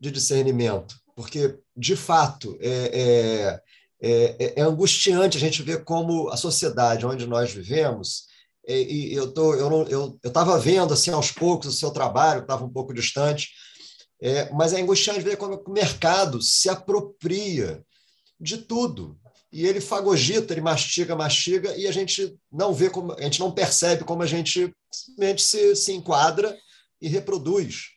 de discernimento, porque, de fato, é, é, é, é, angustiante a gente ver como a sociedade onde nós vivemos, é, e eu tô, eu eu estava vendo assim aos poucos o seu trabalho, estava um pouco distante, é, mas é angustiante ver como o mercado se apropria de tudo. E ele fagogita, ele mastiga, mastiga, e a gente não vê como, a gente não percebe como a gente simplesmente se, se enquadra e reproduz.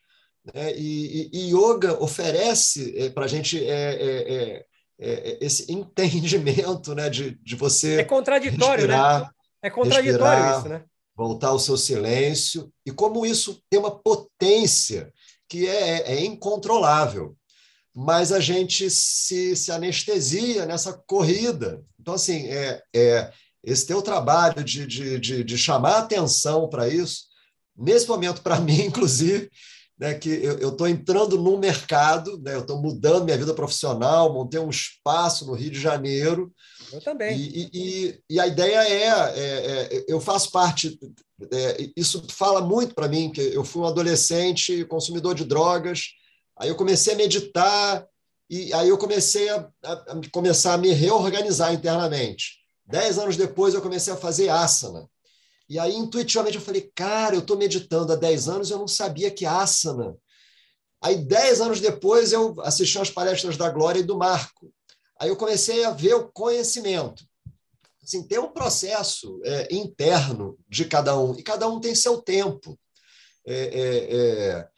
Né? E, e, yoga oferece é, para a gente é, é, é é, é, esse entendimento né, de, de você. É contraditório, né? respirar, né? É contraditório respirar, isso, né? Voltar ao seu silêncio, e como isso tem uma potência que é, é incontrolável. Mas a gente se, se anestesia nessa corrida. Então, assim, é, é esse teu trabalho de, de, de, de chamar atenção para isso, nesse momento, para mim, inclusive, né, que eu estou entrando num mercado, né, eu estou mudando minha vida profissional, montei um espaço no Rio de Janeiro. Eu também. E, e, e a ideia é, é, é, eu faço parte, é, isso fala muito para mim, que eu fui um adolescente consumidor de drogas, aí eu comecei a meditar, e aí eu comecei a, a, a começar a me reorganizar internamente. Dez anos depois eu comecei a fazer asana, e aí, intuitivamente, eu falei, cara, eu estou meditando há 10 anos eu não sabia que asana. Aí, 10 anos depois, eu assisti às palestras da Glória e do Marco. Aí eu comecei a ver o conhecimento. Assim, tem um processo é, interno de cada um, e cada um tem seu tempo. É, é, é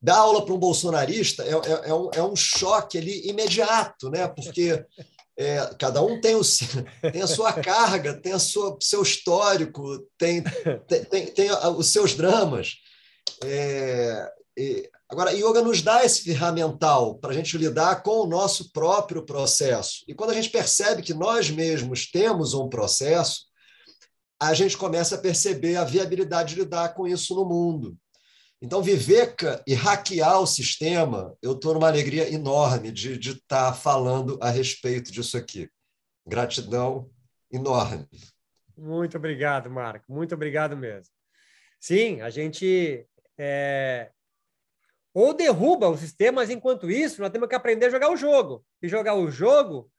dar aula para um bolsonarista é, é, é, um, é um choque ali imediato, né? porque é, cada um tem, o, tem a sua carga, tem o seu histórico, tem, tem, tem, tem, os seus dramas. É, e, agora, yoga nos dá esse ferramental para a gente lidar com o nosso próprio processo. E quando a gente percebe que nós mesmos temos um processo, a gente começa a perceber a viabilidade de lidar com isso no mundo. Então, Viveca e hackear o sistema, eu estou numa alegria enorme de estar tá falando a respeito disso aqui. Gratidão enorme. Muito obrigado, Marco. Muito obrigado mesmo. Sim, a gente é... ou derruba o sistema, mas enquanto isso, nós temos que aprender a jogar o jogo. E jogar o jogo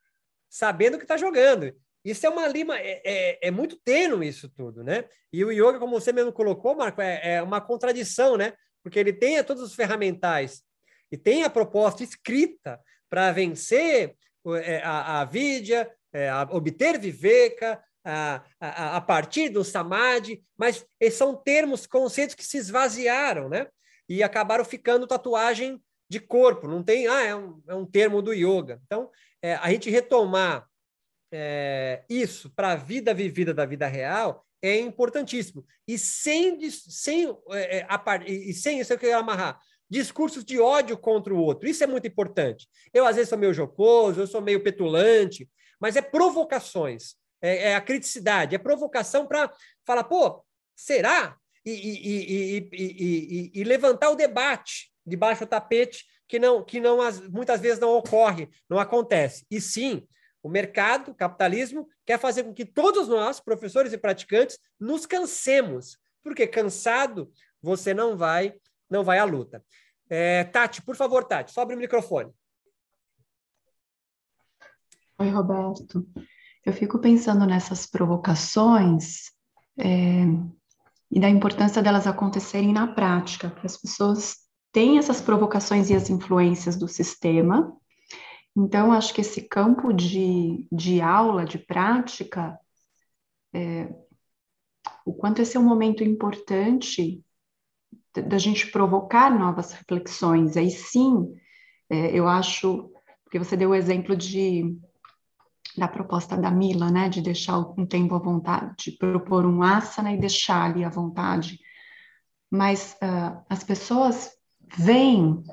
sabendo que está jogando. Isso é uma lima, é, é, é, muito tênue isso tudo, né? E o yoga, como você mesmo colocou, Marco, é, é uma contradição, né? Porque ele tem todos os ferramentais e tem a proposta escrita para vencer é, a, a vidya, é, a obter viveka, a, a, a, partir do samadhi, mas são termos, conceitos que se esvaziaram, né? E acabaram ficando tatuagem de corpo, não tem, ah, é um, é um termo do yoga. Então, é, a gente retomar é, isso para a vida vivida da vida real é importantíssimo. E sem, sem, é, a, e sem isso eu quero amarrar discursos de ódio contra o outro. Isso é muito importante. Eu, às vezes, sou meio jocoso, eu sou meio petulante, mas é provocações, é, é a criticidade, é provocação para falar, pô, será? E, e, e, e, levantar o debate debaixo do tapete que não que não muitas vezes não ocorre, não acontece. E sim, o mercado, o capitalismo, quer fazer com que todos nós, professores e praticantes, nos cansemos, porque cansado você não vai não vai à luta. É, Tati, por favor, Tati, sobre o microfone. Oi, Roberto. Eu fico pensando nessas provocações é, e da importância delas acontecerem na prática, que as pessoas têm essas provocações e as influências do sistema, então, acho que esse campo de, de aula, de prática, é, o quanto esse é um momento importante da gente provocar novas reflexões. Aí sim, é, eu acho, porque você deu o exemplo de da proposta da Mila, né, de deixar um tempo à vontade, de propor um asana e deixar ali à vontade. Mas uh, as pessoas vêm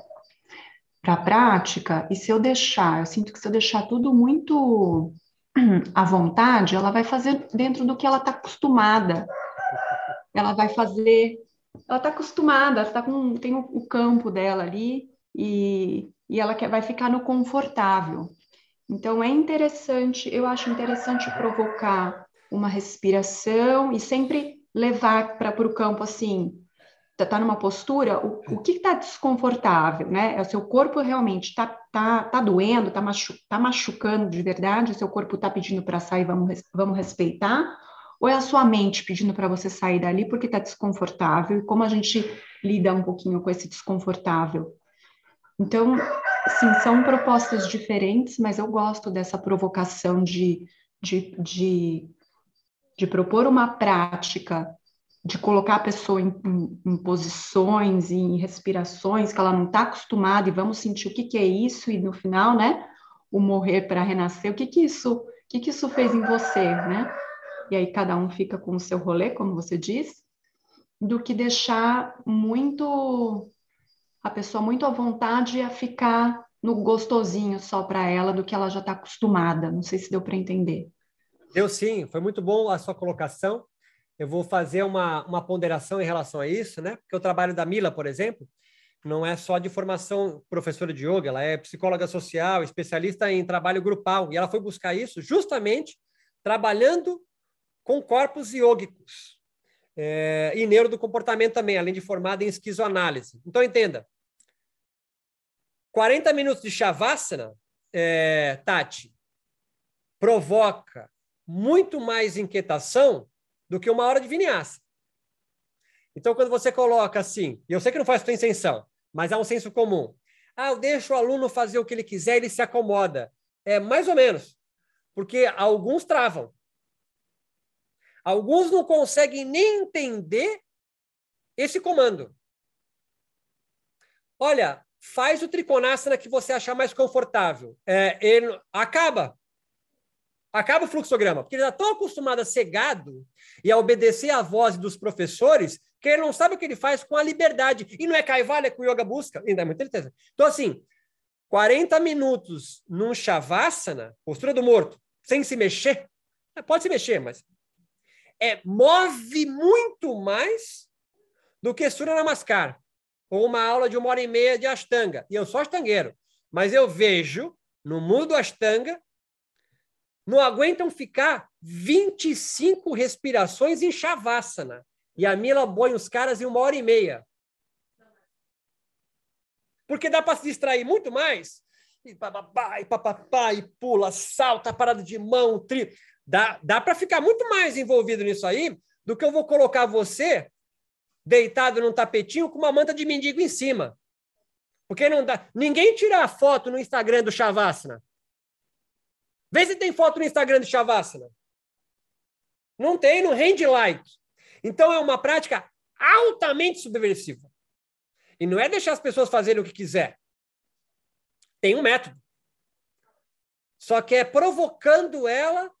para a prática, e se eu deixar, eu sinto que se eu deixar tudo muito à vontade, ela vai fazer dentro do que ela está acostumada. Ela vai fazer, ela está acostumada, ela tá com, tem o, o, campo dela ali e, e ela quer, vai ficar no confortável. Então é interessante, eu acho interessante provocar uma respiração e sempre levar para o campo assim, tá, tá numa postura, o, o que está desconfortável, né? É o seu corpo realmente está tá, tá doendo, está machu, tá machucando de verdade, o seu corpo está pedindo para sair, vamos, vamos respeitar, ou é a sua mente pedindo para você sair dali porque está desconfortável, e como a gente lida um pouquinho com esse desconfortável? Então, sim, são propostas diferentes, mas eu gosto dessa provocação de, de, de, de propor uma prática de colocar a pessoa em, em, em posições, em respirações que ela não está acostumada e vamos sentir o que, que é isso e no final, né, o morrer para renascer, o que que isso, o que que isso fez em você, né? E aí cada um fica com o seu rolê, como você diz, do que deixar muito a pessoa muito à vontade a ficar no gostosinho só para ela do que ela já está acostumada. Não sei se deu para entender. Deu sim, foi muito bom a sua colocação eu vou fazer uma, uma ponderação em relação a isso, né? Porque o trabalho da Mila, por exemplo, não é só de formação professora de yoga, ela é psicóloga social, especialista em trabalho grupal, e ela foi buscar isso justamente trabalhando com corpos iógicos é, e neuro do comportamento também, além de formada em esquizoanálise. Então, entenda, 40 minutos de Shavasana, é, Tati, provoca muito mais inquietação do que uma hora de vinyasa. Então, quando você coloca assim, e eu sei que não faz tua intenção, mas há um senso comum. Ah, eu deixo o aluno fazer o que ele quiser, ele se acomoda. É mais ou menos, porque alguns travam. Alguns não conseguem nem entender esse comando. Olha, faz o trikonasana que você achar mais confortável. É, ele acaba acaba o fluxograma, porque ele está tão acostumado a ser gado e a obedecer à voz dos professores que ele não sabe o que ele faz com a liberdade. E não é Kaivalya que o yoga busca, ainda é muita certeza. Então, assim, 40 minutos num Shavasana, postura do morto, sem se mexer, é, pode se mexer, mas é, move muito mais do que Surya Namaskar, ou uma aula de uma hora e meia de Ashtanga. E eu sou astangueiro, mas eu vejo no mundo Ashtanga não aguentam ficar 25 respirações em Shavasana. E a Mila põe os caras em uma hora e meia. Porque dá para se distrair muito mais. E papapá, e papapá, e pula, salta, parada de mão, tri. Dá, dá para ficar muito mais envolvido nisso aí do que eu vou colocar você deitado num tapetinho com uma manta de mendigo em cima. Porque não dá. Ninguém tira a foto no Instagram do Shavasana. Vê se tem foto no Instagram de Shavasana. Não tem, não rende like. Então é uma prática altamente subversiva. E não é deixar as pessoas fazerem o que quiser. Tem um método. Só que é provocando ela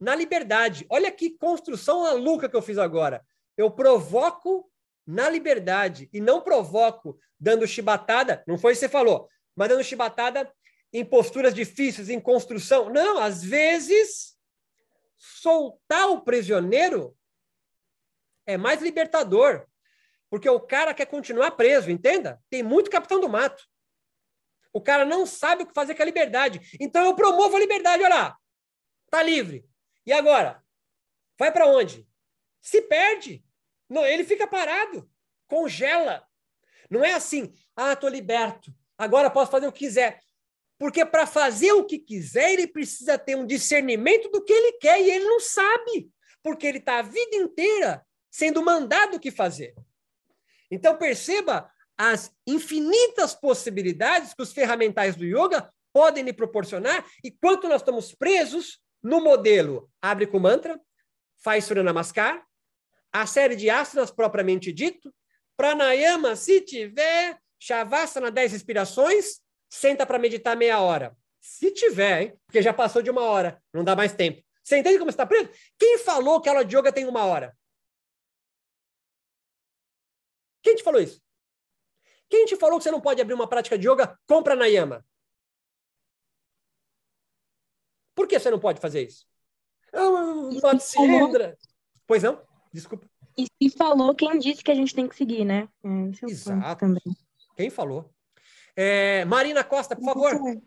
na liberdade. Olha que construção maluca que eu fiz agora. Eu provoco na liberdade e não provoco dando chibatada, não foi isso que você falou, mas dando chibatada em posturas difíceis, em construção. Não, às vezes, soltar o prisioneiro é mais libertador, porque o cara quer continuar preso, entenda? Tem muito capitão do mato. O cara não sabe o que fazer com a liberdade. Então eu promovo a liberdade, olha lá. Tá livre. E agora? Vai para onde? Se perde. Não, ele fica parado, congela. Não é assim, ah, tô liberto. Agora posso fazer o que quiser. Porque para fazer o que quiser, ele precisa ter um discernimento do que ele quer e ele não sabe, porque ele está a vida inteira sendo mandado o que fazer. Então perceba as infinitas possibilidades que os ferramentais do yoga podem lhe proporcionar e quanto nós estamos presos no modelo abre com mantra, faz Surya Namaskar, a série de asanas propriamente dito, pranayama se tiver, shavasana 10 respirações, senta para meditar meia hora. Se tiver, hein? porque já passou de uma hora, não dá mais tempo. Você entende como está preso? Quem falou que aula de yoga tem uma hora? Quem te falou isso? Quem te falou que você não pode abrir uma prática de yoga com pranayama? Por que você não pode fazer isso? Pode se ser, falou-. Pois não? Desculpa. E se falou quem disse que a gente tem que seguir, né? É, esse é Exato. também. Quem falou? É, Marina Costa, por favor.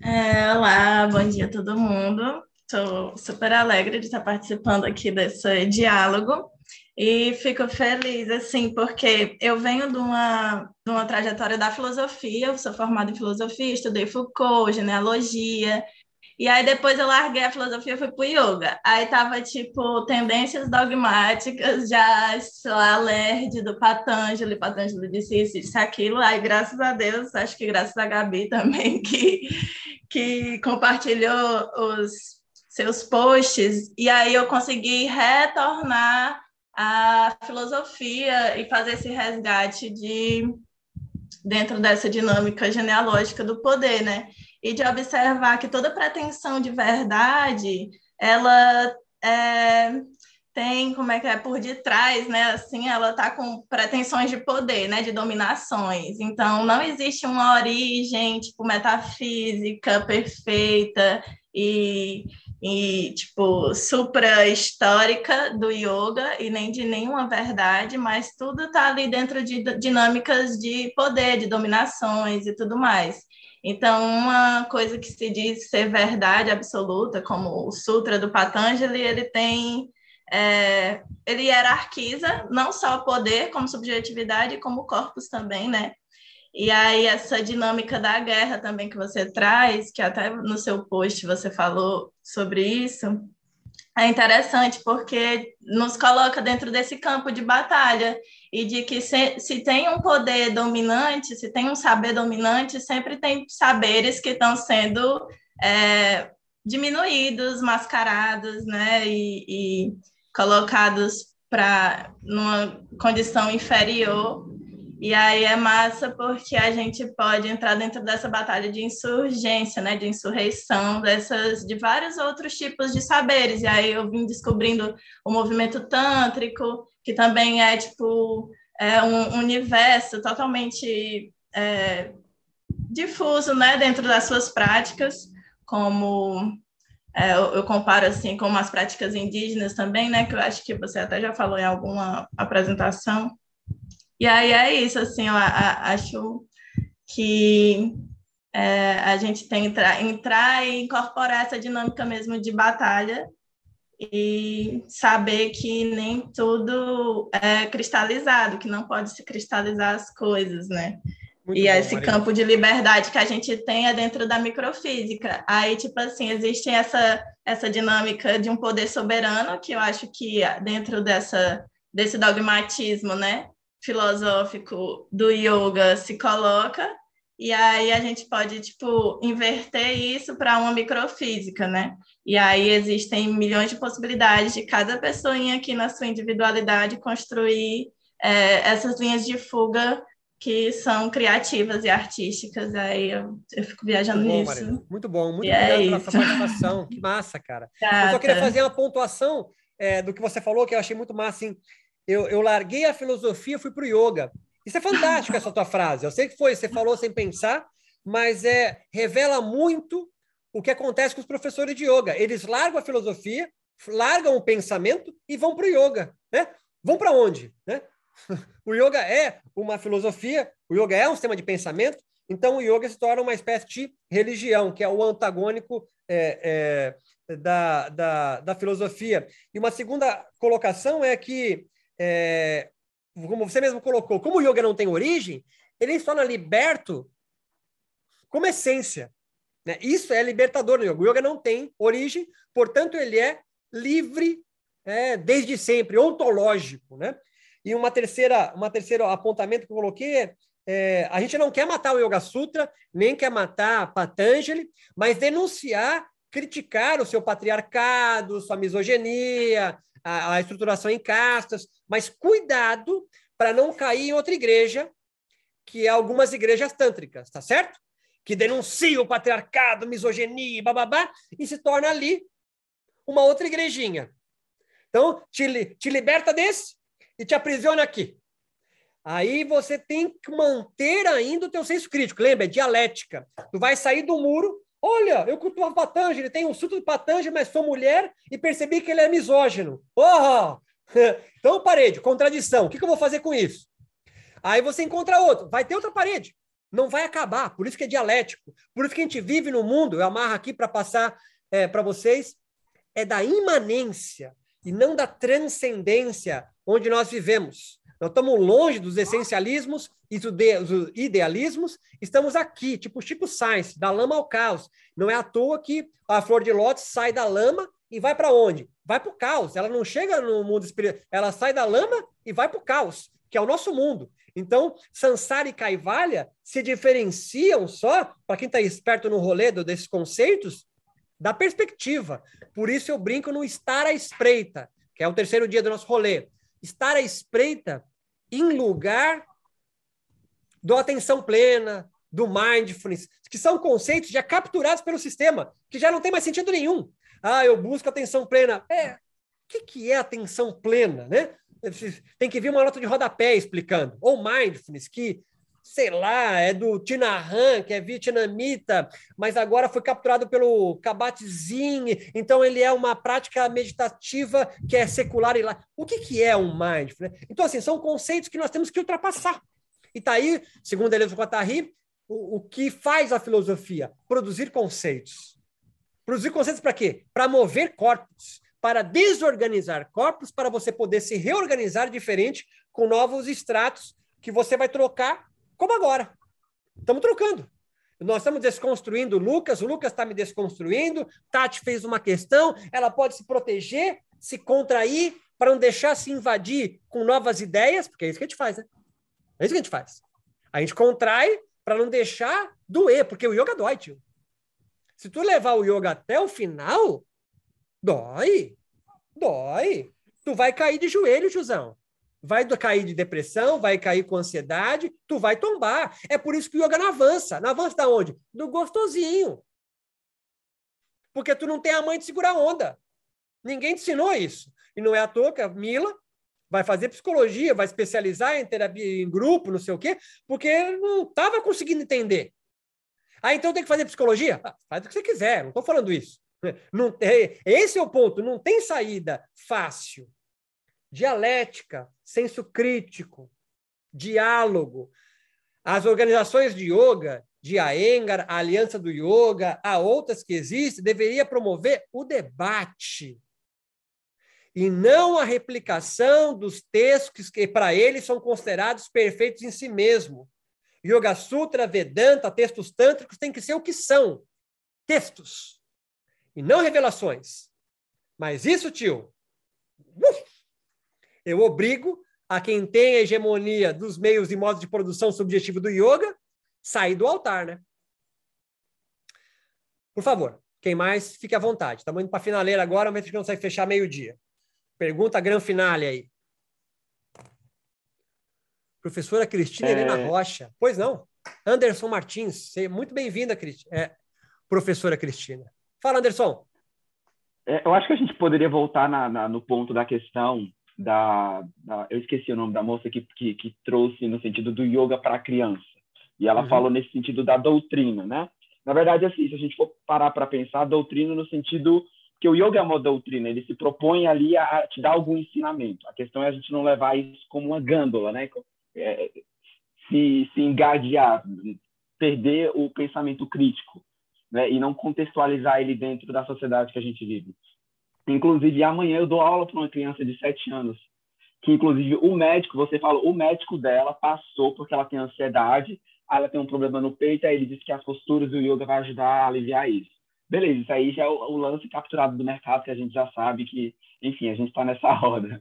É, olá, bom dia a todo mundo. Estou super alegre de estar participando aqui desse diálogo e fico feliz, assim, porque eu venho de uma, de uma trajetória da filosofia, eu sou formada em filosofia, estudei Foucault, genealogia, e aí depois eu larguei a filosofia e fui pro yoga. Aí tava, tipo, tendências dogmáticas, já, sei lá, do Patanjali, Patanjali disse isso, disse aquilo, aí graças a Deus, acho que graças a Gabi também, que que compartilhou os seus posts, e aí eu consegui retornar à filosofia e fazer esse resgate de dentro dessa dinâmica genealógica do poder, né? E de observar que toda pretensão de verdade, ela é, tem, como é que é, por detrás, né? Assim, ela tá com pretensões de poder, né? De dominações. Então, não existe uma origem, tipo, metafísica perfeita e, e tipo, supra-histórica do yoga e nem de nenhuma verdade, mas tudo tá ali dentro de dinâmicas de poder, de dominações e tudo mais. Então, uma coisa que se diz ser verdade absoluta, como o Sutra do Patanjali, ele tem é, ele hierarquiza não só o poder como subjetividade, como corpos também, né? E aí essa dinâmica da guerra também que você traz, que até no seu post você falou sobre isso, é interessante porque nos coloca dentro desse campo de batalha e de que se, se tem um poder dominante, se tem um saber dominante, sempre tem saberes que estão sendo é, diminuídos, mascarados, né? E, e colocados para numa condição inferior. E aí é massa porque a gente pode entrar dentro dessa batalha de insurgência, né, de insurreição dessas de vários outros tipos de saberes. E aí eu vim descobrindo o movimento tântrico, que também é tipo é um universo totalmente é, difuso, né, dentro das suas práticas, como é, eu, eu, comparo assim com as práticas indígenas também, né? Que eu acho que você até já falou em alguma apresentação. E aí é isso, assim, eu acho que é, a gente tem que entrar, entrar e incorporar essa dinâmica mesmo de batalha e saber que nem tudo é cristalizado, que não pode se cristalizar as coisas, né? Muito e bom, esse Maria. campo de liberdade que a gente tem é dentro da microfísica. Aí, tipo assim, existe essa, essa dinâmica de um poder soberano, que eu acho que dentro dessa, desse dogmatismo né, filosófico do yoga se coloca, e aí a gente pode, tipo, inverter isso para uma microfísica, né? E aí existem milhões de possibilidades de cada pessoinha aqui na sua individualidade construir é, essas linhas de fuga que são criativas e artísticas. Aí eu, eu fico viajando muito bom, nisso. Muito bom, muito E obrigado é pela sua participação. Que massa, cara. Eu só queria fazer uma pontuação é, do que você falou, que eu achei muito massa. Assim. Eu, eu larguei a filosofia, fui para o yoga. Isso é fantástico, essa tua frase. Eu sei que foi, você falou sem pensar, mas é, revela muito o que acontece com os professores de yoga. Eles largam a filosofia, largam o pensamento e vão para o yoga. Né? Vão para onde? Né? O yoga é uma filosofia, o yoga é um sistema de pensamento, então o yoga se torna uma espécie de religião, que é o antagônico é, é, da, da, da, filosofia. E uma segunda colocação é que, é, como você mesmo colocou, como o yoga não tem origem, ele se torna liberto como essência. Né? Isso é libertador no yoga. O yoga não tem origem, portanto, ele é livre é, desde sempre, ontológico. Né? E uma terceira, uma terceira apontamento que eu coloquei é, é, a gente não quer matar o Yoga Sutra, nem quer matar Patanjali, mas denunciar, criticar o seu patriarcado, sua misoginia, a, a estruturação em castas, mas cuidado para não cair em outra igreja, que é algumas igrejas tântricas, tá certo? Que denunciam o patriarcado, misoginia, bababá, e se torna ali uma outra igrejinha. Então, te, te liberta desse e te aprisiona aqui. Aí você tem que manter ainda o teu senso crítico. Lembra, é dialética. Tu vai sair do muro. Olha, eu cultuo Patanjali, tenho um suto de Patanjali, mas sou mulher e percebi que ele é misógino. Oh! Então, parede, contradição. O que, que eu vou fazer com isso? Aí você encontra outro. Vai ter outra parede. Não vai acabar. Por isso que é dialético. Por isso que a gente vive no mundo. Eu amarro aqui para passar é, para vocês. É da imanência e não da transcendência onde nós vivemos. Nós estamos longe dos essencialismos e dos idealismos, estamos aqui, tipo Chico Sainz, da lama ao caos. Não é à toa que a flor de lótus sai da lama e vai para onde? Vai para o caos. Ela não chega no mundo espiritual, ela sai da lama e vai para o caos, que é o nosso mundo. Então, Sansara e Kaivalya se diferenciam só, para quem está esperto no rolê desses conceitos, da perspectiva. Por isso eu brinco no estar à espreita, que é o terceiro dia do nosso rolê. Estar à espreita em lugar do atenção plena, do mindfulness, que são conceitos já capturados pelo sistema, que já não tem mais sentido nenhum. Ah, eu busco atenção plena. É, o que, que é atenção plena, né? Tem que vir uma nota de rodapé explicando. Ou mindfulness, que, sei lá, é do Tinahan, que é vietnamita, mas agora foi capturado pelo Kabat-Zinn, então ele é uma prática meditativa que é secular e lá. O que, que é um mindfulness? Então, assim, são conceitos que nós temos que ultrapassar. E está aí, segundo Eleuso Guattari, o, o que faz a filosofia? Produzir conceitos. Produzir conceitos para quê? Para mover corpos, para desorganizar corpos, para você poder se reorganizar diferente com novos estratos que você vai trocar, como agora. Estamos trocando. Nós estamos desconstruindo o Lucas, o Lucas está me desconstruindo, Tati fez uma questão, ela pode se proteger, se contrair, para não deixar se invadir com novas ideias, porque é isso que a gente faz, né? É isso que a gente faz. A gente contrai para não deixar doer, porque o yoga dói, tio. Se tu levar o yoga até o final, dói. Dói. Tu vai cair de joelho, tiozão. Vai cair de depressão, vai cair com ansiedade, tu vai tombar. É por isso que o yoga não avança. Não avança da onde? Do gostosinho. Porque tu não tem a mãe de segurar onda. Ninguém te ensinou isso. E não é à toa que a Mila vai fazer psicologia, vai especializar em terapia em grupo, não sei o quê, porque não estava conseguindo entender. Ah, então tem que fazer psicologia? Ah, faz o que você quiser, não estou falando isso. Não tem, esse é o ponto, não tem saída fácil. Dialética, senso crítico, diálogo. As organizações de yoga, de Aengar, a Aliança do Yoga, há outras que existem, deveria promover o debate e não a replicação dos textos que para eles são considerados perfeitos em si mesmo. Yoga Sutra, Vedanta, textos tântricos têm que ser o que são, textos, e não revelações. Mas isso, tio, eu obrigo a quem tem a hegemonia dos meios e modos de produção subjetivo do yoga sair do altar, né? Por favor, quem mais, fique à vontade. Estamos indo para a finaleira agora, mas a gente não consegue fechar meio-dia. Pergunta gran finale aí. Professora Cristina é... Helena Rocha. Pois não. Anderson Martins. Muito bem-vinda, é, professora Cristina. Fala, Anderson. É, eu acho que a gente poderia voltar na, na, no ponto da questão da, da, Eu esqueci o nome da moça que, que, que trouxe no sentido do yoga para a criança. E ela uhum. falou nesse sentido da doutrina, né? Na verdade, assim, se a gente for parar para pensar, doutrina no sentido que o yoga é uma doutrina, ele se propõe ali a, te dar algum ensinamento. A questão é a gente não levar isso como uma gândola, né? É, se, se engadear, perder o pensamento crítico, né? E não contextualizar ele dentro da sociedade que a gente vive. Inclusive, amanhã eu dou aula para uma criança de 7 anos, que inclusive o médico, você fala, o médico dela passou porque ela tem ansiedade, ela tem um problema no peito, aí ele disse que as posturas do yoga vai ajudar a aliviar isso. Beleza, isso aí já é o, o lance capturado do mercado, que a gente já sabe que, enfim, a gente está nessa roda.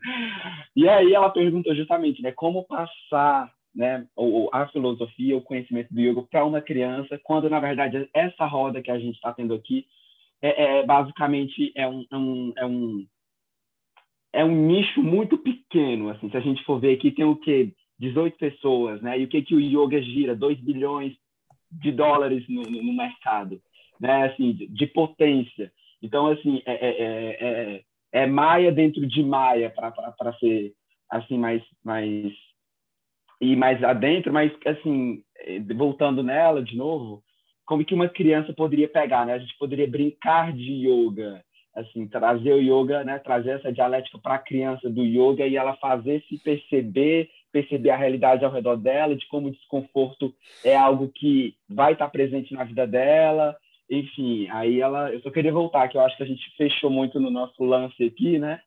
E aí ela perguntou justamente, né, como passar né, ou, a filosofia, o conhecimento do yoga para uma criança, quando na verdade essa roda que a gente está tendo aqui é, é, basicamente é um, é um, é um é um nicho muito pequeno, assim, se a gente for ver aqui tem o que 18 pessoas, né? E o que que o yoga gira? 2 bilhões de dólares no, no, no mercado né? Assim, de, de potência. Então, assim, é, é, é, é Maia dentro de Maia para ser assim mais mais e mais adentro, mas assim voltando nela de novo, como que uma criança poderia pegar, né? A gente poderia brincar de yoga, assim trazer o yoga, né? Trazer essa dialética para a criança do yoga e ela fazer se perceber perceber a realidade ao redor dela, de como o desconforto é algo que vai estar presente na vida dela, enfim, aí ela, eu só queria voltar, que eu acho que a gente fechou muito no nosso lance aqui, né?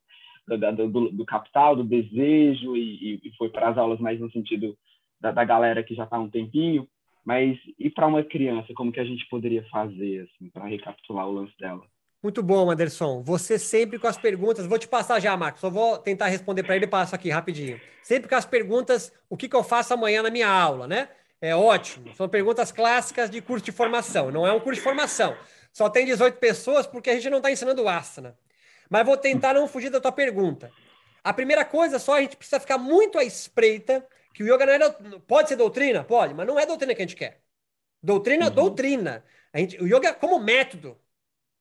Do, do, do capital, do desejo, e, e foi para as aulas mais no sentido da, da galera que já está há um tempinho. Mas e para uma criança, como que a gente poderia fazer, assim, para recapitular o lance dela? Muito bom, Anderson. Você sempre com as perguntas. Vou te passar já, Marcos. Só vou tentar responder para ele e passo aqui rapidinho. Sempre com as perguntas: o que, que eu faço amanhã na minha aula, né? É ótimo. São perguntas clássicas de curso de formação. Não é um curso de formação. Só tem 18 pessoas porque a gente não está ensinando asana. Mas vou tentar não fugir da tua pergunta. A primeira coisa só, a gente precisa ficar muito à espreita que o yoga não é, pode ser doutrina? Pode, mas não é doutrina que a gente quer. Doutrina, uhum. doutrina. A gente, o yoga como método,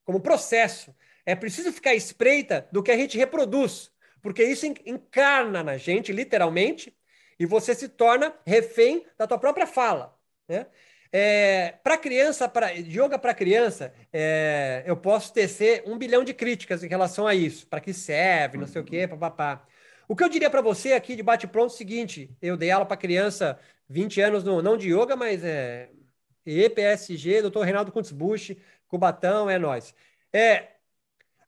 como processo. É preciso ficar à espreita do que a gente reproduz, porque isso encarna na gente, literalmente, e você se torna refém da tua própria fala. Né? É, para criança, para yoga para criança, é, eu posso tecer um bilhão de críticas em relação a isso, para que serve, não sei o quê, papapá. O que eu diria para você aqui de bate-pronto é o seguinte: eu dei aula para criança 20 anos, no, não de yoga, mas é EPSG, doutor Reinaldo Kuntzbusch, Cubatão, é nós. É,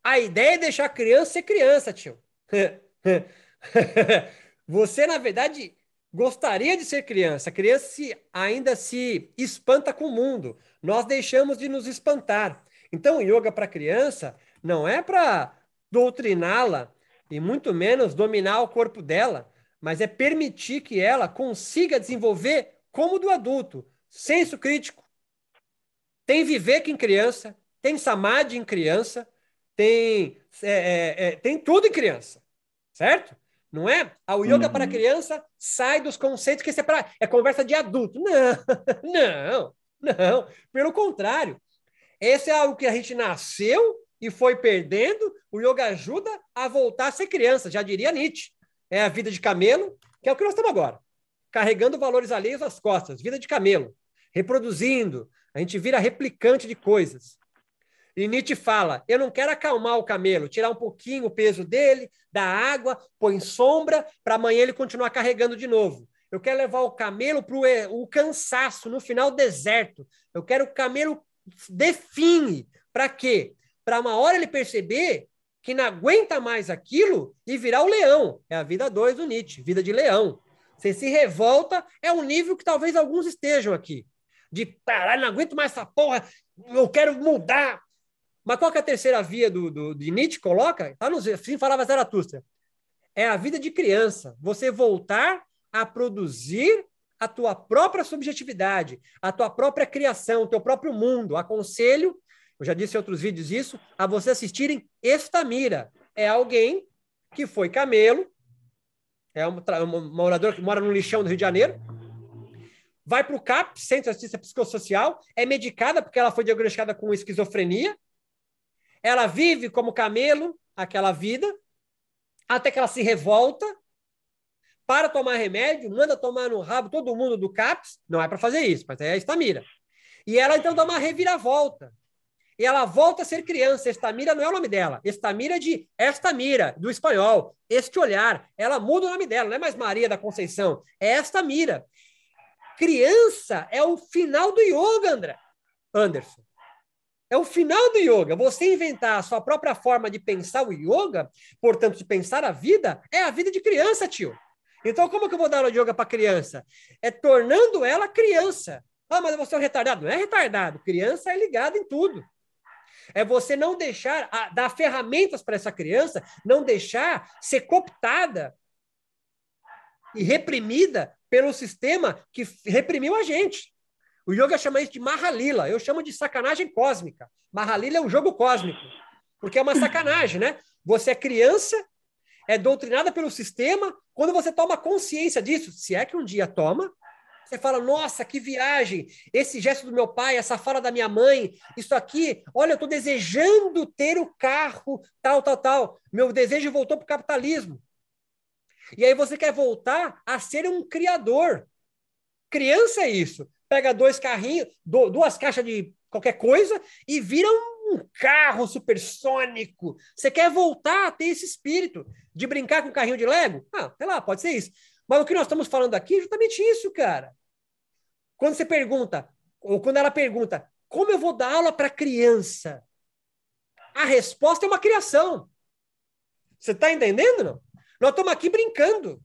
a ideia é deixar a criança ser criança, tio. Você, na verdade, gostaria de ser criança. A criança se, ainda se espanta com o mundo. Nós deixamos de nos espantar. Então, yoga para criança não é para doutriná-la e muito menos dominar o corpo dela, mas é permitir que ela consiga desenvolver como do adulto, senso crítico. Tem viver em criança, tem samadhi em criança, tem, é, é, é, tem tudo em criança, certo? Não é? O yoga uhum. para criança sai dos conceitos que é, para é conversa de adulto. Não, não, não. Pelo contrário. Esse é algo que a gente nasceu e foi perdendo. O yoga ajuda a voltar a ser criança, já diria Nietzsche. É a vida de camelo, que é o que nós estamos agora. Carregando valores alheios às costas, vida de camelo, reproduzindo. A gente vira replicante de coisas. E Nietzsche fala: eu não quero acalmar o camelo, tirar um pouquinho o peso dele, da água, põe sombra, para amanhã ele continuar carregando de novo. Eu quero levar o camelo para o cansaço, no final deserto. Eu quero o camelo define. Para quê? Para uma hora ele perceber que não aguenta mais aquilo e virar o leão. É a vida 2 do Nietzsche, vida de leão. Você se revolta, é um nível que talvez alguns estejam aqui. De parar, não aguento mais essa porra, eu quero mudar. Mas qual que é a terceira via do, do, de Nietzsche? Coloca, tá nos, assim falava Zaratustra. É a vida de criança. Você voltar a produzir a tua própria subjetividade, a tua própria criação, o teu próprio mundo. Aconselho, eu já disse em outros vídeos isso, a você assistirem Estamira. É alguém que foi camelo, é uma, uma moradora que mora no lixão do Rio de Janeiro, vai para o CAP, Centro de Assistência Psicossocial, é medicada porque ela foi diagnosticada com esquizofrenia, ela vive como camelo aquela vida, até que ela se revolta, para tomar remédio, manda tomar no rabo todo mundo do CAPS, não é para fazer isso, mas é a estamira. E ela então dá uma reviravolta. E ela volta a ser criança. Estamira não é o nome dela. Estamira é de esta mira, do espanhol. Este olhar. Ela muda o nome dela, não é mais Maria da Conceição. É esta mira. Criança é o final do yoga, André. Anderson. É o final do yoga. Você inventar a sua própria forma de pensar o yoga, portanto, de pensar a vida, é a vida de criança, tio. Então, como que eu vou dar de yoga para criança? É tornando ela criança. Ah, mas você é um retardado. Não é retardado. Criança é ligada em tudo. É você não deixar, dar ferramentas para essa criança, não deixar ser cooptada e reprimida pelo sistema que reprimiu a gente. O yoga chama isso de Mahalila, eu chamo de sacanagem cósmica. Mahalila é um jogo cósmico, porque é uma sacanagem, né? Você é criança, é doutrinada pelo sistema, quando você toma consciência disso, se é que um dia toma, você fala, nossa, que viagem! Esse gesto do meu pai, essa fala da minha mãe, isso aqui, olha, eu estou desejando ter o carro, tal, tal, tal. Meu desejo voltou para o capitalismo. E aí você quer voltar a ser um criador. Criança é isso. Pega dois carrinhos, duas caixas de qualquer coisa e vira um carro supersônico. Você quer voltar a ter esse espírito de brincar com um carrinho de Lego? Ah, sei lá, pode ser isso. Mas o que nós estamos falando aqui é justamente isso, cara. Quando você pergunta, ou quando ela pergunta, como eu vou dar aula para criança? A resposta é uma criação. Você está entendendo? Não? Nós estamos aqui brincando.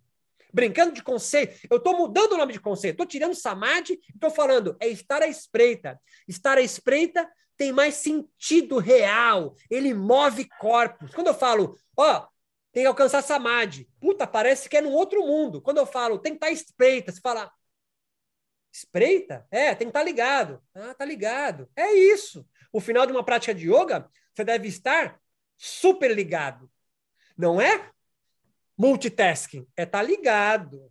Brincando de conceito. Eu estou mudando o nome de conceito. Estou tirando samadhi e estou falando, é estar à espreita. Estar à espreita tem mais sentido real. Ele move corpos. Quando eu falo, ó, tem que alcançar samadhi. Puta, parece que é num outro mundo. Quando eu falo, tem que estar espreita, você fala, espreita? É, tem que estar ligado. Ah, tá ligado. É isso. O final de uma prática de yoga, você deve estar super ligado. Não é multitasking, é estar tá ligado.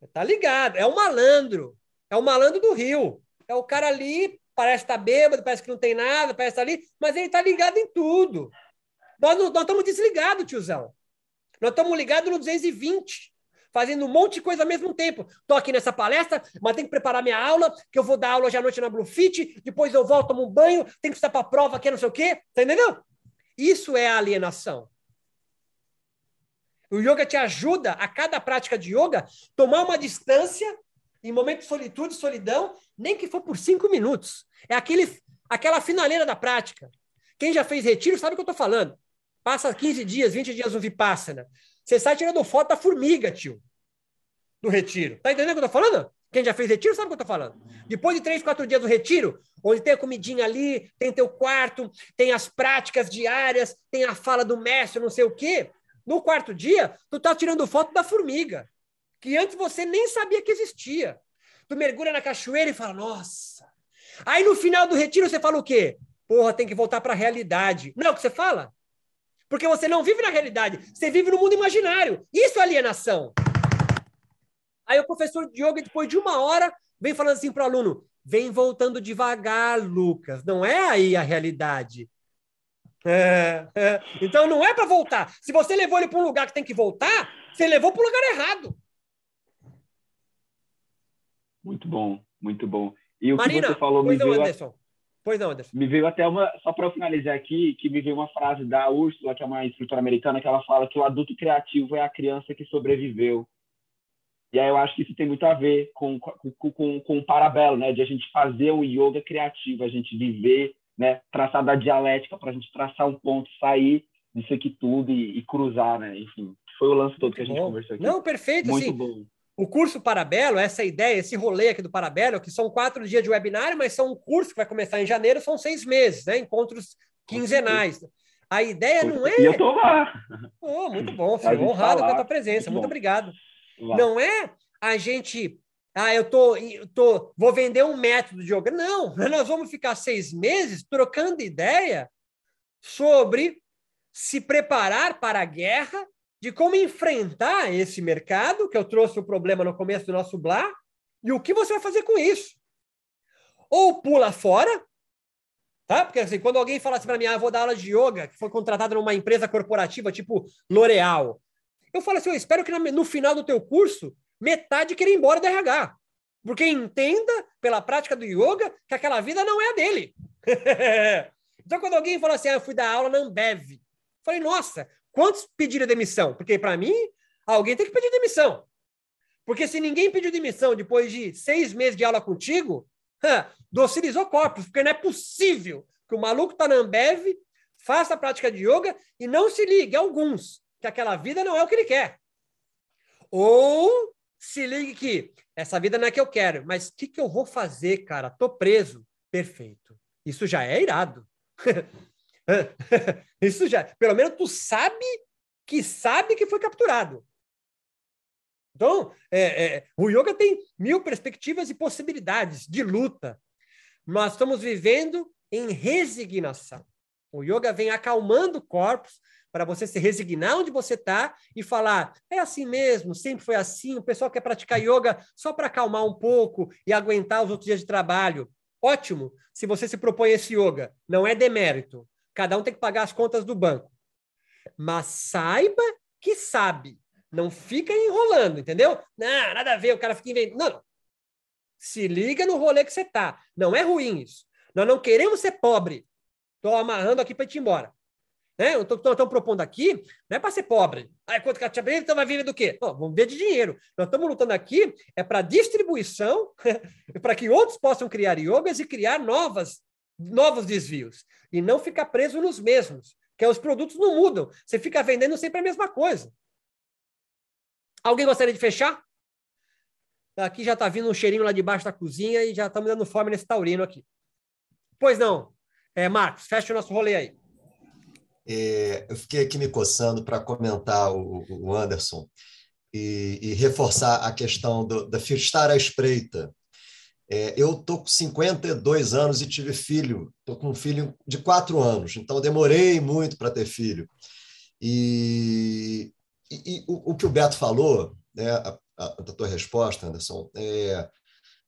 É estar tá ligado. É o malandro. É o malandro do rio. É o cara ali, parece estar tá bêbado, parece que não tem nada, parece estar ali, mas ele está ligado em tudo. Nós, nós estamos desligados, tiozão. Nós estamos ligados no 220, fazendo um monte de coisa ao mesmo tempo. Estou aqui nessa palestra, mas tenho que preparar minha aula, que eu vou dar aula hoje à noite na Bluefit, depois eu volto, tomo um banho, tenho que estar para a prova, que é não sei o quê. Tá entendendo? Isso é alienação. O yoga te ajuda, a cada prática de yoga, tomar uma distância em momento de solitude, solidão, nem que for por cinco minutos. É aquele, aquela finaleira da prática. Quem já fez retiro sabe o que eu estou falando. Passa 15 dias, 20 dias no Vipassana. Você sai tirando foto da formiga, tio. Do retiro. Tá entendendo o que eu tô falando? Quem já fez retiro sabe o que eu tô falando. Depois de três, quatro dias do retiro, onde tem a comidinha ali, tem teu quarto, tem as práticas diárias, tem a fala do mestre, não sei o quê. No quarto dia, tu tá tirando foto da formiga, que antes você nem sabia que existia. Tu mergulha na cachoeira e fala, nossa. Aí no final do retiro você fala o quê? Porra, tem que voltar para a realidade. Não é o que você fala? Porque você não vive na realidade, você vive no mundo imaginário. Isso é alienação. Aí o professor de yoga, depois de uma hora, vem falando assim para o aluno: vem voltando devagar, Lucas. Não é aí a realidade. É, é. Então não é para voltar. Se você levou ele para um lugar que tem que voltar, você levou para o lugar errado. Muito bom, muito bom. E o Marina, que você falou me veio, Anderson. Pois não, Anderson. Me veio até uma, só para eu finalizar aqui, que me veio uma frase da Úrsula, que é uma instrutora americana, que ela fala que o adulto criativo é a criança que sobreviveu. E aí eu acho que isso tem muito a ver com, com, com, com o parabelo, né? De a gente fazer um yoga criativo, a gente viver, né? Traçar da dialética para a gente traçar um ponto, sair disso aqui tudo e, e cruzar, né? Enfim, foi o lance todo que a gente bom. conversou aqui. Não, perfeito, Muito assim, bom. O curso Parabelo, essa ideia, esse rolê aqui do Parabelo, que são quatro dias de webinário, mas são um curso que vai começar em janeiro, são seis meses, né? Encontros quinzenais. A ideia não é. E eu tô lá. Oh, muito bom, filho. Honrado com a tua presença. Muito, muito obrigado. Lá. Não é a gente. Ah, eu tô, eu tô, vou vender um método de yoga. Não, nós vamos ficar seis meses trocando ideia sobre se preparar para a guerra de como enfrentar esse mercado, que eu trouxe o problema no começo do nosso blá, e o que você vai fazer com isso. Ou pula fora, tá? Porque assim, quando alguém fala assim para mim, ah, vou dar aula de yoga, que foi contratado numa empresa corporativa tipo L'Oréal, eu falo assim, eu espero que no final do teu curso, metade queira ir embora do RH. Porque entenda, pela prática do yoga, que aquela vida não é a dele. Então, quando alguém fala assim, ah, eu fui dar aula na Ambev, falei, nossa, quantos pediram demissão? Porque, para mim, alguém tem que pedir demissão. Porque se ninguém pediu demissão depois de seis meses de aula contigo, docilizou corpos, porque não é possível que o maluco tá na Ambev, faça a prática de yoga e não se ligue alguns, que aquela vida não é o que ele quer. Ou se ligue que essa vida não é que eu quero, mas o que, que eu vou fazer, cara? Tô preso. Perfeito. Isso já é irado. Isso já. Pelo menos tu sabe que sabe que foi capturado. Então, é, é, o yoga tem mil perspectivas e possibilidades de luta. Nós estamos vivendo em resignação. O yoga vem acalmando corpos para você se resignar onde você está e falar: é assim mesmo, sempre foi assim. O pessoal quer praticar yoga só para acalmar um pouco e aguentar os outros dias de trabalho. Ótimo, se você se propõe esse yoga, não é demérito. Cada um tem que pagar as contas do banco. Mas saiba que sabe. Não fica enrolando, entendeu? Não, nada a ver, o cara fica inventando. Não. Se liga no rolê que você tá. Não é ruim isso. Nós não queremos ser pobre. Estou amarrando aqui para ir embora. Né? Estão propondo aqui, não é para ser pobre. Aí quanto que a então vai viver do quê? Não, vamos ver de dinheiro. Nós estamos lutando aqui é para distribuição, para que outros possam criar yogas e criar novas, novos desvios. E não ficar preso nos mesmos, que os produtos não mudam. Você fica vendendo sempre a mesma coisa. Alguém gostaria de fechar? Aqui já está vindo um cheirinho lá debaixo da cozinha e já estamos dando fome nesse taurino aqui. Pois não. É, Marcos, fecha o nosso rolê aí. É, eu fiquei aqui me coçando para comentar o, o Anderson e, e, reforçar a questão do, da estar à espreita. É, eu estou com 52 anos e tive filho, estou com um filho de quatro anos, então demorei muito para ter filho. E, e, e o, o, que o Beto falou, né, a, a, a tua resposta, Anderson, é,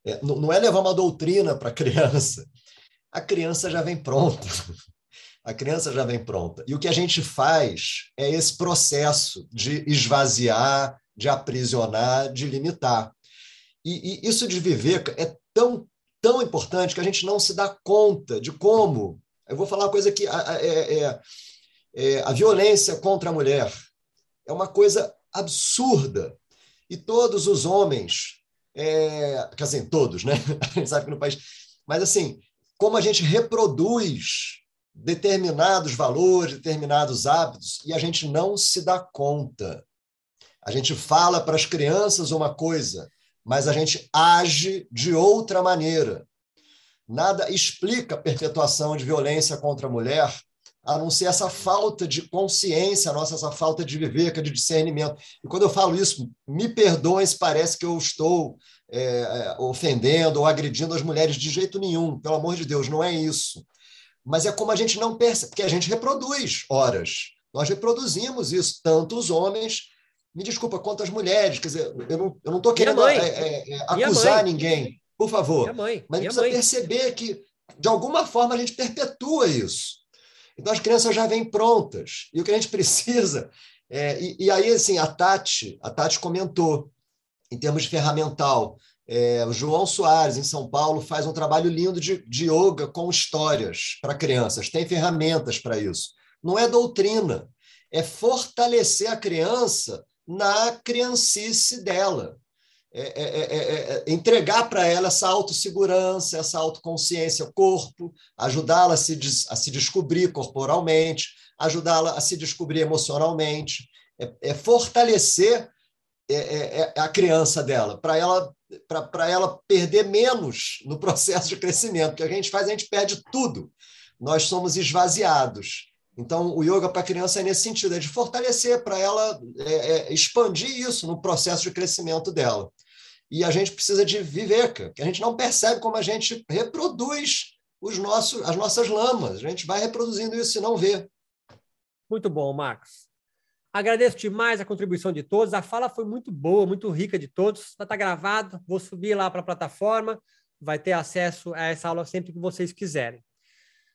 é, não é levar uma doutrina para a criança, a criança já vem pronta. A criança já vem pronta. E o que a gente faz é esse processo de esvaziar, de aprisionar, de limitar. E, e isso de viver é tão, tão importante que a gente não se dá conta de como. Eu vou falar uma coisa que é, é, é, a violência contra a mulher é uma coisa absurda. E todos os homens, é, quer dizer, todos, né? A gente sabe que no país. Mas, assim, como a gente reproduz determinados valores, determinados hábitos, e a gente não se dá conta. A gente fala para as crianças uma coisa, mas a gente age de outra maneira. Nada explica a perpetuação de violência contra a mulher, a não ser essa falta de consciência nossa, essa falta de viver, de discernimento. E quando eu falo isso, me perdoem se parece que eu estou é, é ofendendo ou agredindo as mulheres de jeito nenhum. Pelo amor de Deus, não é isso mas é como a gente não percebe, porque a gente reproduz horas. Nós reproduzimos isso, tanto os homens, me desculpa, quanto as mulheres. Quer dizer, eu não estou querendo é, é, é, acusar ninguém, por favor. Mãe, mas a gente precisa perceber que, de alguma forma, a gente perpetua isso. Então, as crianças já vêm prontas. E o que a gente precisa. É, e, e aí, assim, a Tati, a Tati comentou, em termos de ferramental, é, o João Soares, em São Paulo, faz um trabalho lindo de, de yoga com histórias para crianças. Tem ferramentas para isso. Não é doutrina, é fortalecer a criança na criancice dela. É, é, é, entregar para ela essa autossegurança, essa autoconsciência, corpo, ajudá-la a se, a se descobrir corporalmente, ajudá-la a se descobrir emocionalmente, é, fortalecer a criança dela, para ela para ela perder menos no processo de crescimento. O que a gente faz, a gente perde tudo. Nós somos esvaziados. Então, o yoga para a criança é nesse sentido, é de fortalecer para ela é, é, expandir isso no processo de crescimento dela. E a gente precisa de viver, que a gente não percebe como a gente reproduz os nossos, as nossas lamas. A gente vai reproduzindo isso e não vê. Muito bom, Marcos. Agradeço demais a contribuição de todos. A fala foi muito boa, muito rica de todos. Vai estar gravado. Vou subir lá para a plataforma. Vai ter acesso a essa aula sempre que vocês quiserem.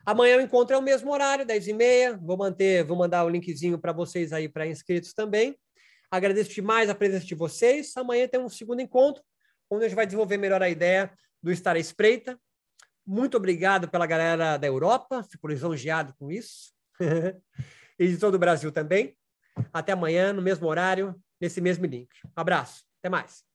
Amanhã o encontro é o mesmo horário, 10h30. Vou manter, vou mandar o linkzinho para vocês aí para inscritos também. Agradeço demais a presença de vocês. Amanhã tem um segundo encontro, onde a gente vai desenvolver melhor a ideia do estar à espreita. Muito obrigado pela galera da Europa, fico lisonjeado com isso. e de todo o Brasil também. Até amanhã, no mesmo horário, nesse mesmo link. Um abraço, até mais.